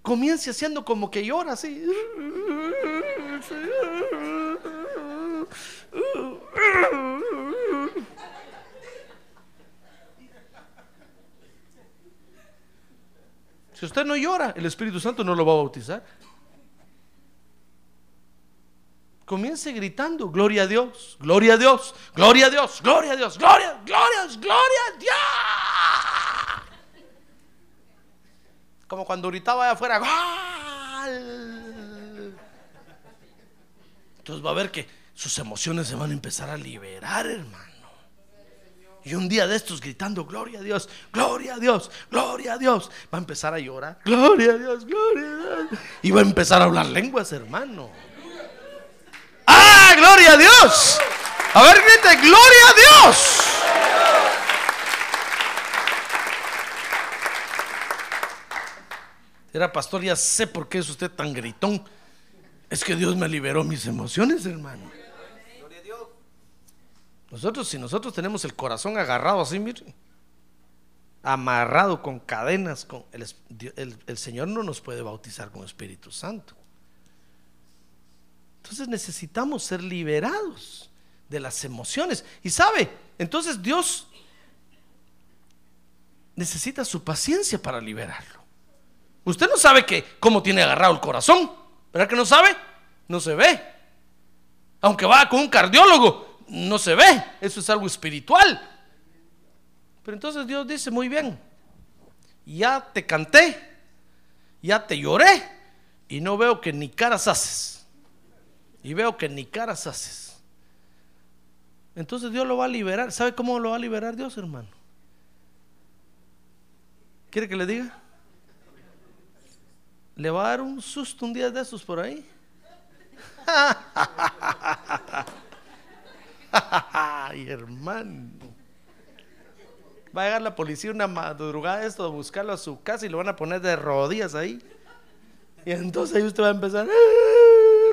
Comience haciendo como que llora así. Si usted no llora, el Espíritu Santo no lo va a bautizar. Comience gritando, gloria a Dios, gloria a Dios, gloria a Dios, gloria a Dios, gloria, gloria, gloria a Dios. Como cuando gritaba allá afuera, ¡Gol! Entonces va a ver que sus emociones se van a empezar a liberar, hermano. Y un día de estos gritando, gloria a Dios, gloria a Dios, gloria a Dios, va a empezar a llorar, gloria a Dios, gloria a Dios. Y va a empezar a hablar lenguas, hermano. ¡Ah, gloria a Dios! A ver, grite, gloria a Dios. Era pastor, ya sé por qué es usted tan gritón. Es que Dios me liberó mis emociones, hermano. Nosotros, si nosotros tenemos el corazón agarrado así, amarrado con cadenas, con el, el, el Señor no nos puede bautizar con Espíritu Santo. Entonces necesitamos ser liberados de las emociones. Y sabe, entonces Dios necesita su paciencia para liberarlo. Usted no sabe que cómo tiene agarrado el corazón, ¿verdad que no sabe? No se ve. Aunque va con un cardiólogo, no se ve, eso es algo espiritual. Pero entonces Dios dice, muy bien, ya te canté, ya te lloré y no veo que ni caras haces. Y veo que ni caras haces. Entonces Dios lo va a liberar. ¿Sabe cómo lo va a liberar Dios, hermano? ¿Quiere que le diga? Le va a dar un susto un día de esos por ahí. Ay, hermano. Va a llegar la policía una madrugada esto a buscarlo a su casa y lo van a poner de rodillas ahí. Y entonces ahí usted va a empezar, "Ah,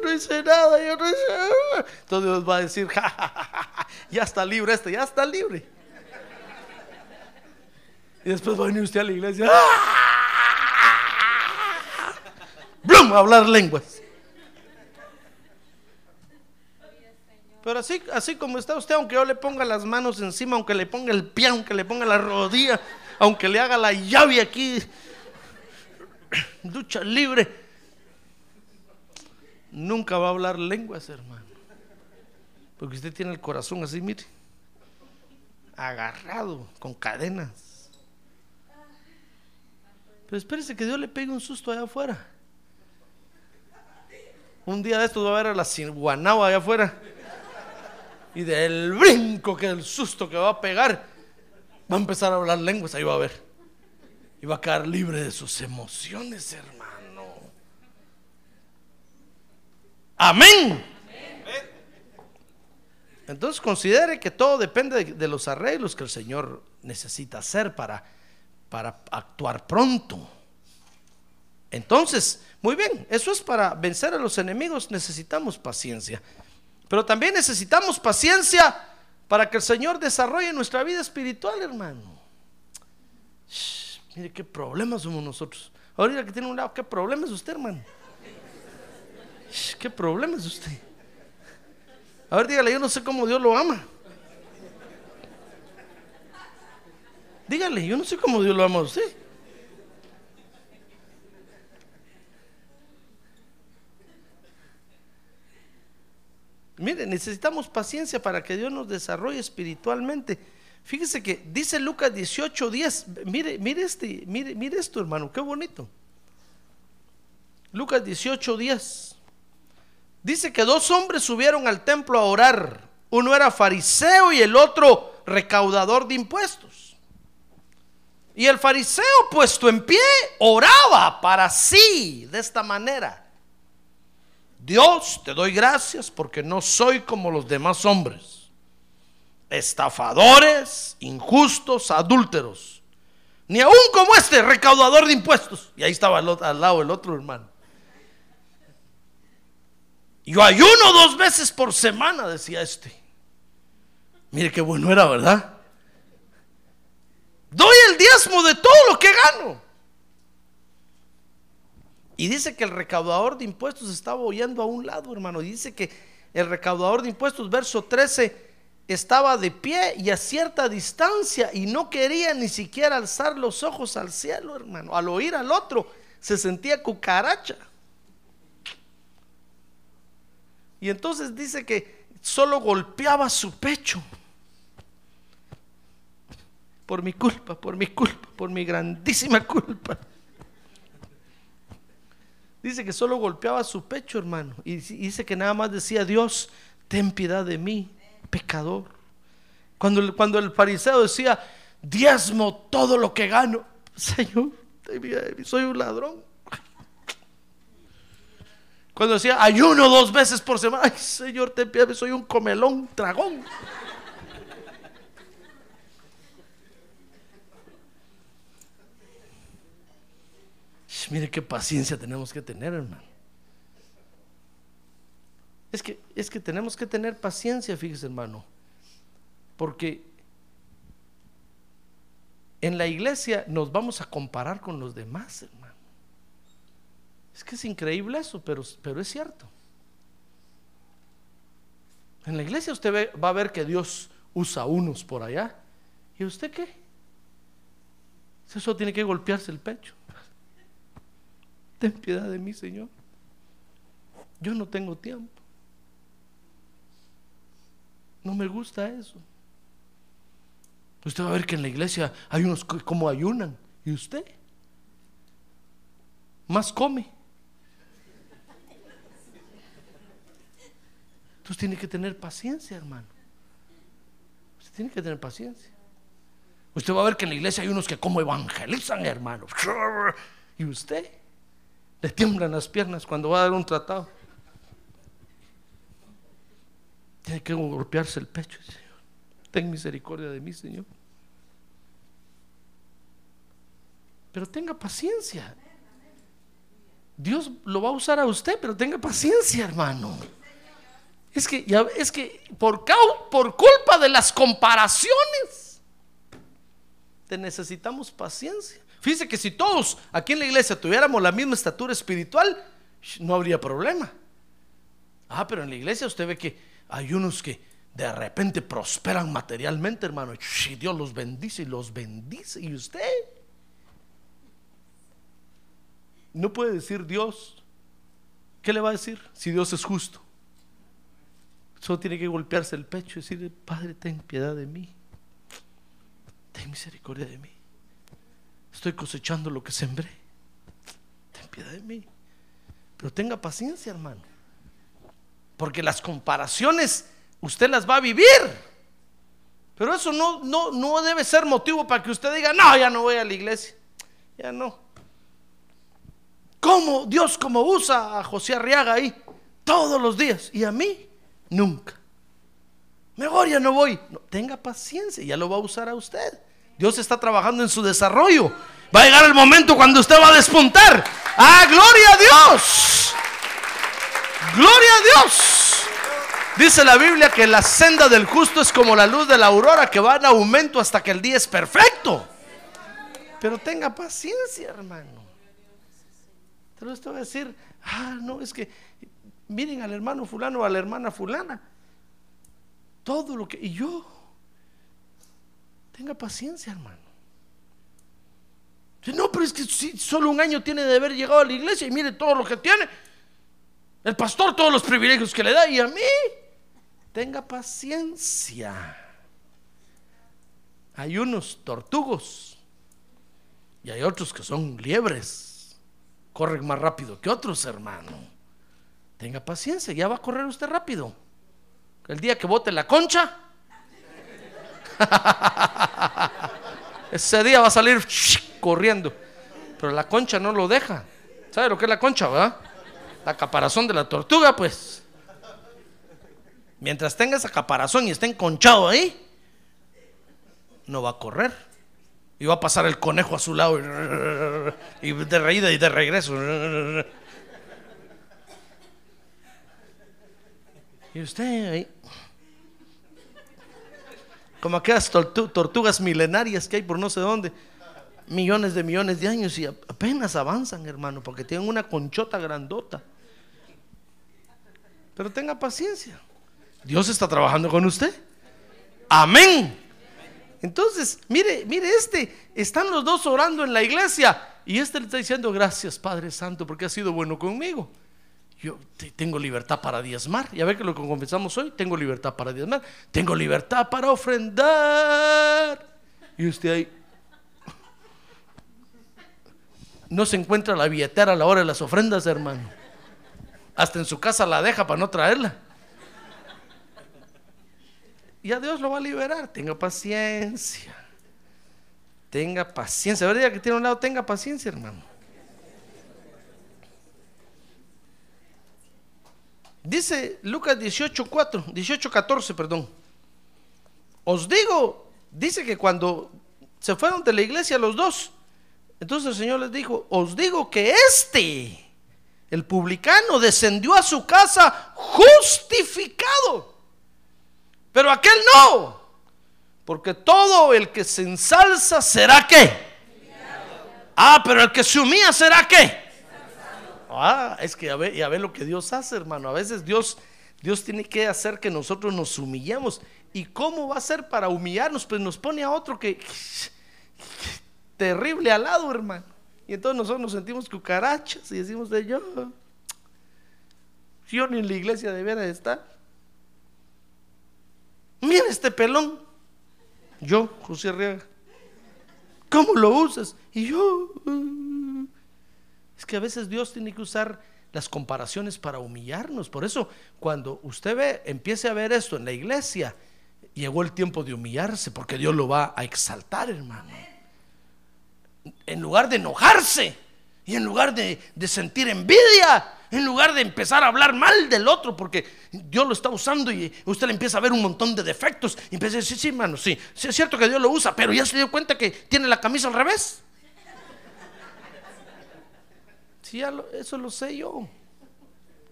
no hice nada, yo no hice nada". Entonces Dios va a decir, "Ja, ja, ja, ya está libre este, ya está libre. Y después va a venir usted a la iglesia, "Ah". A hablar lenguas. Pero así, así como está usted, aunque yo le ponga las manos encima, aunque le ponga el pie, aunque le ponga la rodilla, aunque le haga la llave aquí, ducha libre, nunca va a hablar lenguas, hermano. Porque usted tiene el corazón así, mire, agarrado, con cadenas. Pero espérese que Dios le pegue un susto allá afuera. Un día de estos va a ver a la ciguanaba allá afuera y del brinco que el susto que va a pegar, va a empezar a hablar lenguas, ahí va a ver. Y va a quedar libre de sus emociones, hermano. Amén. Entonces considere que todo depende de, los arreglos que el Señor necesita hacer para, para actuar pronto. Entonces, muy bien, eso es para vencer a los enemigos, necesitamos paciencia. Pero también necesitamos paciencia para que el Señor desarrolle nuestra vida espiritual, hermano. Mire qué problemas somos nosotros. Ahorita que tiene un lado, ¿qué problema es usted, hermano? ¿Qué problema es usted? A ver, dígale, yo no sé cómo Dios lo ama. Dígale, yo no sé cómo Dios lo ama a usted. Mire, necesitamos paciencia para que Dios nos desarrolle espiritualmente. Fíjese que dice Lucas 18, 10. Mire, mire, este, mire, mire esto, hermano, qué bonito. Lucas 18, 10. Dice que dos hombres subieron al templo a orar. Uno era fariseo y el otro recaudador de impuestos. Y el fariseo puesto en pie oraba para sí de esta manera. Dios, te doy gracias porque no soy como los demás hombres, estafadores, injustos, adúlteros, ni aún como este recaudador de impuestos. Y ahí estaba al, al lado el otro hermano. Yo ayuno dos veces por semana, decía este. Mire qué bueno era, ¿verdad? Doy el diezmo de todo lo que gano. Y dice que el recaudador de impuestos estaba oyendo a un lado, hermano. Y dice que el recaudador de impuestos, verso 13, estaba de pie y a cierta distancia y no quería ni siquiera alzar los ojos al cielo, hermano. Al oír al otro, se sentía cucaracha. Y entonces dice que solo golpeaba su pecho. Por mi culpa, por mi culpa, por mi grandísima culpa. Dice que solo golpeaba su pecho, hermano. Y dice que nada más decía, Dios, ten piedad de mí, pecador. Cuando, cuando el fariseo decía, diezmo todo lo que gano, Señor, soy un ladrón. Cuando decía, ayuno dos veces por semana, ay Señor, de mí, soy un comelón, dragón. Sh, Mire qué paciencia tenemos que tener, hermano. Es que, es que tenemos que tener paciencia, fíjese, hermano. Porque en la iglesia nos vamos a comparar con los demás, hermano. Es que es increíble eso, pero, pero es cierto. En la iglesia usted va a ver que Dios usa unos por allá. ¿Y usted qué? Eso tiene que golpearse el pecho. Ten piedad de mí, Señor. Yo no tengo tiempo. No me gusta eso. Usted va a ver que en la iglesia hay unos como ayunan. ¿Y usted? Más come. Entonces tiene que tener paciencia, hermano. Usted tiene que tener paciencia. Usted va a ver que en la iglesia hay unos que como evangelizan, hermano. ¿Y usted? Le tiemblan las piernas cuando va a dar un tratado. Tiene que golpearse el pecho, Señor. Ten misericordia de mí, Señor. Pero tenga paciencia. Dios lo va a usar a usted, pero tenga paciencia, hermano. Es que, es que por, por culpa de las comparaciones, te necesitamos paciencia. Fíjese que si todos aquí en la iglesia tuviéramos la misma estatura espiritual, no habría problema. Ah, pero en la iglesia usted ve que hay unos que de repente prosperan materialmente, hermano. Y Dios los bendice y los bendice. ¿Y usted? No puede decir Dios. ¿Qué le va a decir si Dios es justo? Solo tiene que golpearse el pecho y decirle, Padre, ten piedad de mí. Ten misericordia de mí. Estoy cosechando lo que sembré. Ten piedad de mí. Pero tenga paciencia, hermano. Porque las comparaciones usted las va a vivir. Pero eso no, no, no debe ser motivo para que usted diga, no, ya no voy a la iglesia. Ya no. ¿Cómo Dios como usa a José Arriaga ahí todos los días? Y a mí, nunca. Mejor ya no voy. Tenga paciencia, ya lo va a usar a usted. Dios está trabajando en su desarrollo. Va a llegar el momento cuando usted va a despuntar. ¡Ah, gloria a Dios! ¡Gloria a Dios! Dice la Biblia que la senda del justo es como la luz de la aurora que va en aumento hasta que el día es perfecto. Pero tenga paciencia, hermano. Te lo estoy a decir, ah, no, es que miren al hermano fulano o a la hermana fulana. Todo lo que... Y yo, tenga paciencia, hermano. No, pero es que si solo un año tiene de haber llegado a la iglesia y mire todo lo que tiene. El pastor todos los privilegios que le da y a mí. Tenga paciencia. Hay unos tortugos y hay otros que son liebres. Corren más rápido que otros, hermano. Tenga paciencia, ya va a correr usted rápido. El día que bote la concha, ese día va a salir corriendo. Pero la concha no lo deja. ¿Sabe lo que es la concha? La caparazón de la tortuga, pues. Mientras tenga esa caparazón y esté enconchado ahí, no va a correr. Y va a pasar el conejo a su lado y de reída y de regreso. Y usted ahí. Como aquellas tortugas milenarias que hay por no sé dónde. Millones de millones de años y apenas avanzan, hermano, porque tienen una conchota grandota. Pero tenga paciencia. Dios está trabajando con usted. Amén. Entonces, mire, mire este, están los dos orando en la iglesia y este le está diciendo, gracias Padre Santo porque ha sido bueno conmigo. Yo tengo libertad para diezmar. Ya ve que lo que comenzamos hoy, tengo libertad para diezmar. Tengo libertad para ofrendar. Y usted ahí no se encuentra la billetera a la hora de las ofrendas, hermano. Hasta en su casa la deja para no traerla. Y a Dios lo va a liberar. Tenga paciencia. Tenga paciencia. A ver, que tiene un lado, tenga paciencia, hermano. Dice Lucas 18:4, 18:14, perdón. Os digo, dice que cuando se fueron de la iglesia los dos, entonces el Señor les dijo, os digo que este, el publicano, descendió a su casa justificado, pero aquel no, porque todo el que se ensalza será qué. Ah, pero el que se humilla será qué. Ah, es que ya ve, lo que Dios hace, hermano. A veces Dios, Dios tiene que hacer que nosotros nos humillemos. ¿Y cómo va a ser para humillarnos? Pues nos pone a otro que, terrible al lado, hermano. Y entonces nosotros nos sentimos cucarachas y decimos de yo. Yo ni en la iglesia debiera estar. Mira este pelón. Yo, José Arriaga. ¿Cómo lo usas? Y yo. Es que a veces Dios tiene que usar las comparaciones para humillarnos. Por eso, cuando usted ve, empiece a ver esto en la iglesia, llegó el tiempo de humillarse, porque Dios lo va a exaltar, hermano. En lugar de enojarse y en lugar de, sentir envidia, en lugar de empezar a hablar mal del otro, porque Dios lo está usando y usted le empieza a ver un montón de defectos, y empieza a decir, sí, sí, hermano, sí, sí es cierto que Dios lo usa, pero ya se dio cuenta que tiene la camisa al revés. Si eso lo sé yo.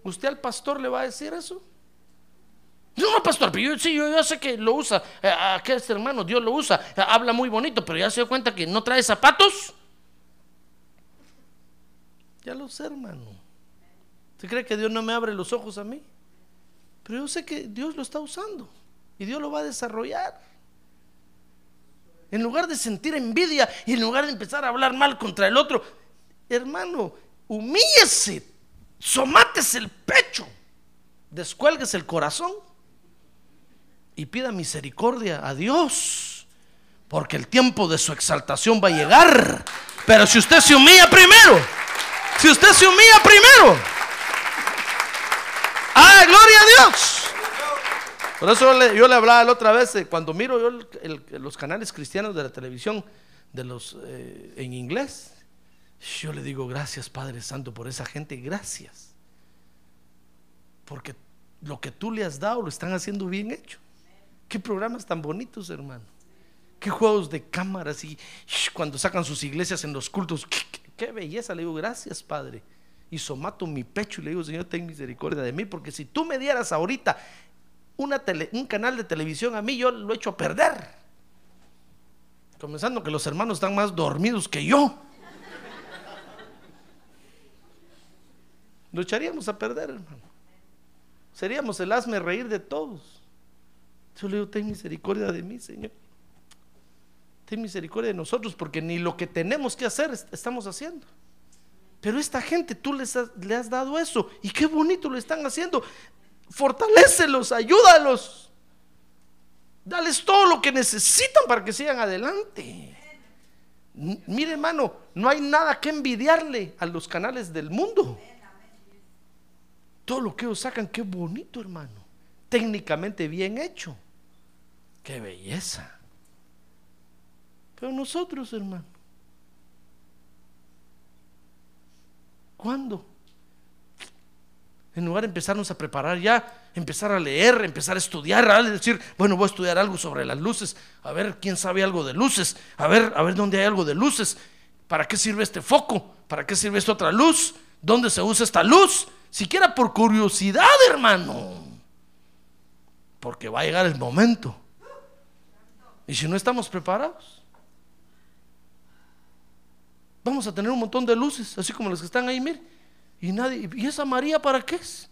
¿Usted al pastor le va a decir eso? No, pastor, pero yo, sí, yo, sé que lo usa. Eh, aquel este hermano, Dios lo usa. Habla muy bonito, pero ya se dio cuenta que no trae zapatos. Ya lo sé, hermano. ¿Usted cree que Dios no me abre los ojos a mí? Pero yo sé que Dios lo está usando y Dios lo va a desarrollar. En lugar de sentir envidia y en lugar de empezar a hablar mal contra el otro, hermano, humíllese, somátese el pecho, descuélguese el corazón y pida misericordia a Dios, porque el tiempo de su exaltación va a llegar. Pero si usted se humilla primero, si usted se humilla primero, ¡ah, gloria a Dios! Por eso yo le hablaba la otra vez, eh, cuando miro yo los canales cristianos de la televisión, eh, en inglés, yo le digo, gracias Padre Santo por esa gente, gracias. Porque lo que tú le has dado lo están haciendo bien hecho. Qué programas tan bonitos, hermano. Qué juegos de cámaras y cuando sacan sus iglesias en los cultos. Qué, belleza. Le digo, gracias Padre. Y somato mi pecho y le digo, Señor, ten misericordia de mí. Porque si tú me dieras ahorita una tele- un canal de televisión a mí, yo lo he hecho a perder. Comenzando que los hermanos están más dormidos que yo. Lo echaríamos a perder, hermano. Seríamos el hazme reír de todos. Yo le digo, ten misericordia de mí, Señor. Ten misericordia de nosotros, porque ni lo que tenemos que hacer est- estamos haciendo. Pero esta gente, tú les has, le has dado eso. Y qué bonito lo están haciendo. Fortalécelos, ayúdalos. Dales todo lo que necesitan para que sigan adelante. Mire, hermano, no hay nada que envidiarle a los canales del mundo. Todo lo que ellos sacan, qué bonito, hermano. Técnicamente bien hecho. Qué belleza. Pero nosotros, hermano, ¿cuándo? En lugar de empezarnos a preparar ya, empezar a leer, empezar a estudiar, a decir, bueno, voy a estudiar algo sobre las luces, a ver quién sabe algo de luces, a ver, a ver dónde hay algo de luces, ¿para qué sirve este foco? ¿Para qué sirve esta otra luz? ¿Dónde se usa esta luz? Siquiera por curiosidad, hermano. Porque va a llegar el momento. Y si no estamos preparados, vamos a tener un montón de luces, así como las que están ahí, mire. Y nadie, ¿y esa María para qué es?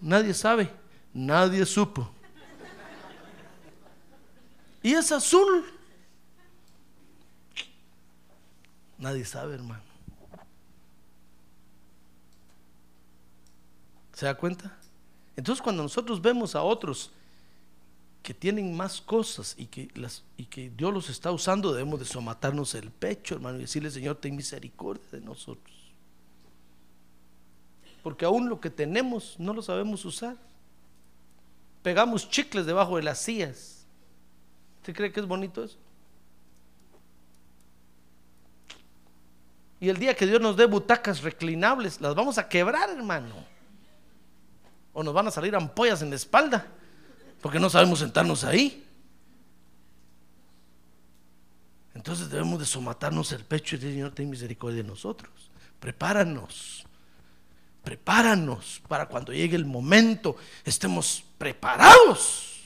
Nadie sabe, nadie supo. Y es azul. Nadie sabe, hermano. ¿Se da cuenta? Entonces cuando nosotros vemos a otros que tienen más cosas y que, Dios los está usando, debemos de somatarnos el pecho, hermano, y decirle, Señor, ten misericordia de nosotros. Porque aún lo que tenemos no lo sabemos usar. Pegamos chicles debajo de las sillas. ¿Usted cree que es bonito eso? Y el día que Dios nos dé butacas reclinables, las vamos a quebrar, hermano. O nos van a salir ampollas en la espalda, porque no sabemos sentarnos ahí. Entonces debemos de somatarnos el pecho y decir, Señor, ten misericordia de nosotros. Prepáranos. Prepáranos para cuando llegue el momento, estemos preparados.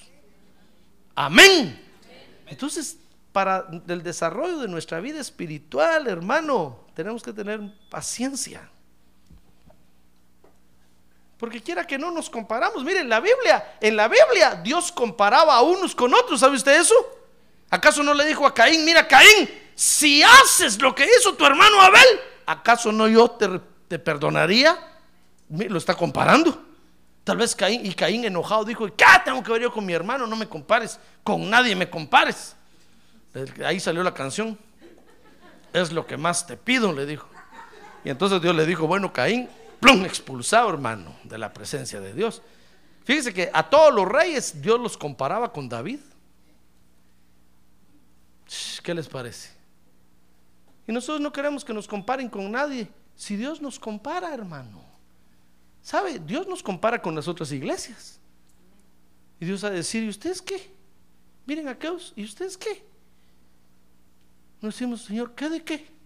Amén. Entonces, para el desarrollo de nuestra vida espiritual, hermano, tenemos que tener paciencia. Porque quiera que no nos comparamos. Miren, la Biblia, en la Biblia Dios comparaba a unos con otros. ¿Sabe usted eso? ¿Acaso no le dijo a Caín, mira Caín, si haces lo que hizo tu hermano Abel, ¿acaso no yo te, te perdonaría? Lo está comparando. Tal vez Caín, y Caín enojado dijo, ¿qué tengo que ver yo con mi hermano? No me compares, con nadie me compares. Ahí salió la canción. Es lo que más te pido, le dijo. Y entonces Dios le dijo, bueno, Caín, plum, expulsado, hermano, de la presencia de Dios. Fíjese que a todos los reyes Dios los comparaba con David. ¿Qué les parece? Y nosotros no queremos que nos comparen con nadie. Si Dios nos compara, hermano. ¿Sabe? Dios nos compara con las otras iglesias. Y Dios va a decir, ¿y ustedes qué? Miren aquellos, ¿y ustedes qué? Nos decimos, Señor, ¿qué de qué?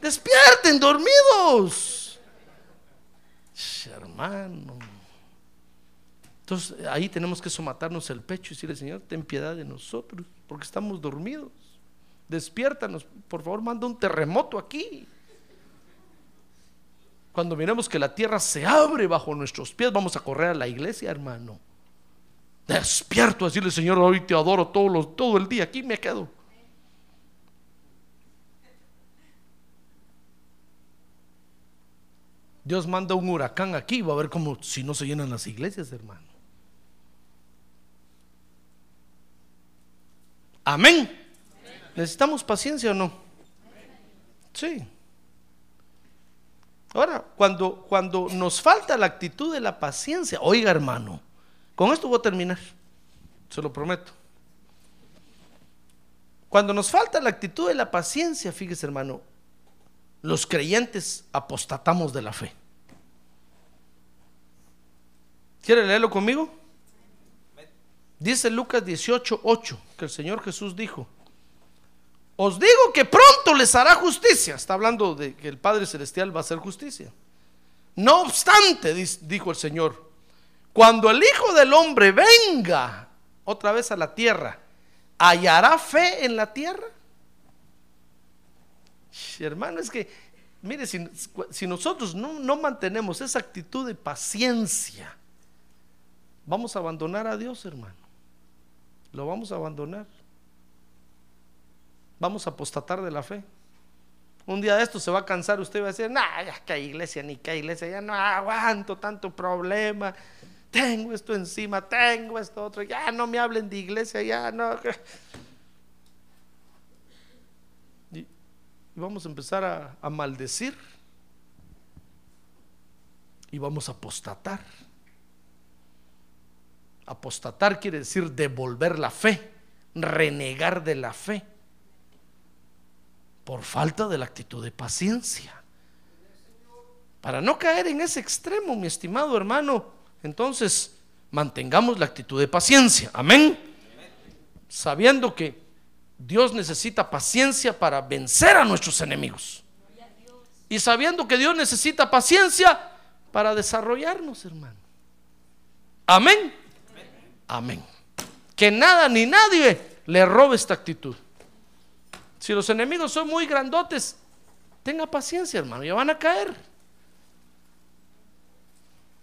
Despierten, dormidos. Hermano. Entonces ahí tenemos que somatarnos el pecho y decirle, Señor, ten piedad de nosotros, porque estamos dormidos. Despiértanos, por favor, manda un terremoto aquí. Cuando miremos que la tierra se abre bajo nuestros pies, vamos a correr a la iglesia, hermano. Despierto a decirle, Señor, hoy te adoro todo, lo- todo el día, aquí me quedo. Dios manda un huracán aquí, va a ver como si no se llenan las iglesias, hermano. Amén. ¿Necesitamos paciencia o no? Sí. Ahora, cuando, cuando nos falta la actitud de la paciencia, oiga hermano, con esto voy a terminar, se lo prometo. Cuando nos falta la actitud de la paciencia, fíjese hermano, los creyentes apostatamos de la fe. ¿Quiere leerlo conmigo? Dice Lucas 18, 8, que el Señor Jesús dijo, os digo que pronto les hará justicia. Está hablando de que el Padre Celestial va a hacer justicia. No obstante, dijo el Señor, Cuando el Hijo del Hombre venga otra vez a la tierra, ¿hallará fe en la tierra? Hermano, es que, mire, si, nosotros no, mantenemos esa actitud de paciencia, vamos a abandonar a Dios, hermano. Lo vamos a abandonar. Vamos a apostatar de la fe. Un día de esto se va a cansar usted y va a decir, nah, ya que iglesia, ni que iglesia, ya no aguanto tanto problema. Tengo esto encima, tengo esto otro, ya no me hablen de iglesia, ya no. Vamos a empezar a, a maldecir. Y vamos a apostatar. Apostatar quiere decir devolver la fe, renegar de la fe por falta de la actitud de paciencia. Para no caer en ese extremo, mi estimado hermano, entonces mantengamos la actitud de paciencia. Amén. Sabiendo que Dios necesita paciencia para vencer a nuestros enemigos. Y sabiendo que Dios necesita paciencia para desarrollarnos, hermano. Amén. Amén. Que nada ni nadie le robe esta actitud. Si los enemigos son muy grandotes, tenga paciencia, hermano, ya van a caer.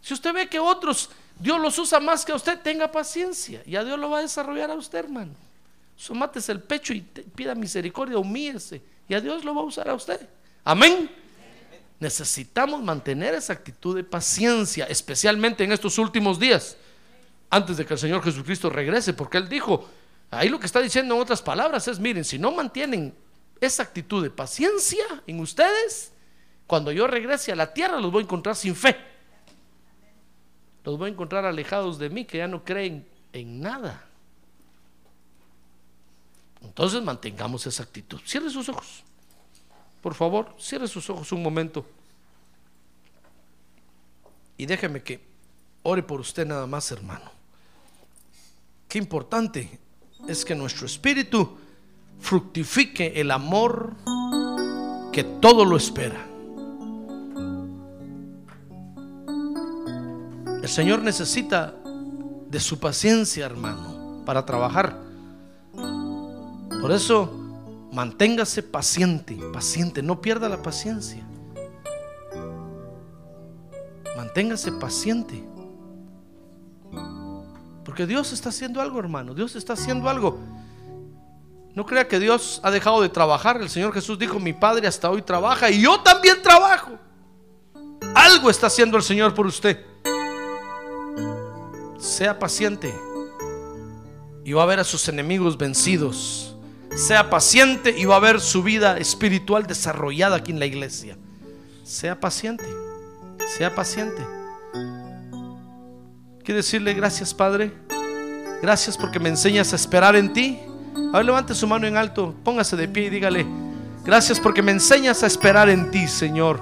Si usted ve que otros, Dios los usa más que a usted, tenga paciencia. Ya Dios lo va a desarrollar a usted, hermano. Somátese el pecho y pida misericordia, humíese. Y a Dios lo va a usar a usted. Amén. Necesitamos mantener esa actitud de paciencia, especialmente en estos últimos días, antes de que el Señor Jesucristo regrese, porque Él dijo, Ahí lo que está diciendo en otras palabras es, miren, si no mantienen esa actitud de paciencia en ustedes, cuando yo regrese a la tierra los voy a encontrar sin fe. Los voy a encontrar alejados de mí, que ya no creen en nada. Entonces mantengamos esa actitud. Cierre sus ojos. Por favor, cierre sus ojos un momento. Y déjeme que ore por usted nada más, hermano. Qué importante es que nuestro espíritu fructifique el amor que todo lo espera. El Señor necesita de su paciencia, hermano, para trabajar. Por eso, manténgase paciente, paciente, no pierda la paciencia. Manténgase paciente. Porque Dios está haciendo algo, hermano. Dios está haciendo algo. No crea que Dios ha dejado de trabajar. El Señor Jesús dijo, mi Padre hasta hoy trabaja y yo también trabajo. Algo está haciendo el Señor por usted. Sea paciente y va a ver a sus enemigos vencidos. Sea paciente y va a ver su vida espiritual desarrollada aquí en la iglesia. Sea paciente. Sea paciente. Quiero decirle gracias, Padre. Gracias porque me enseñas a esperar en ti. A ver, levante su mano en alto, póngase de pie y dígale, gracias porque me enseñas a esperar en ti, Señor.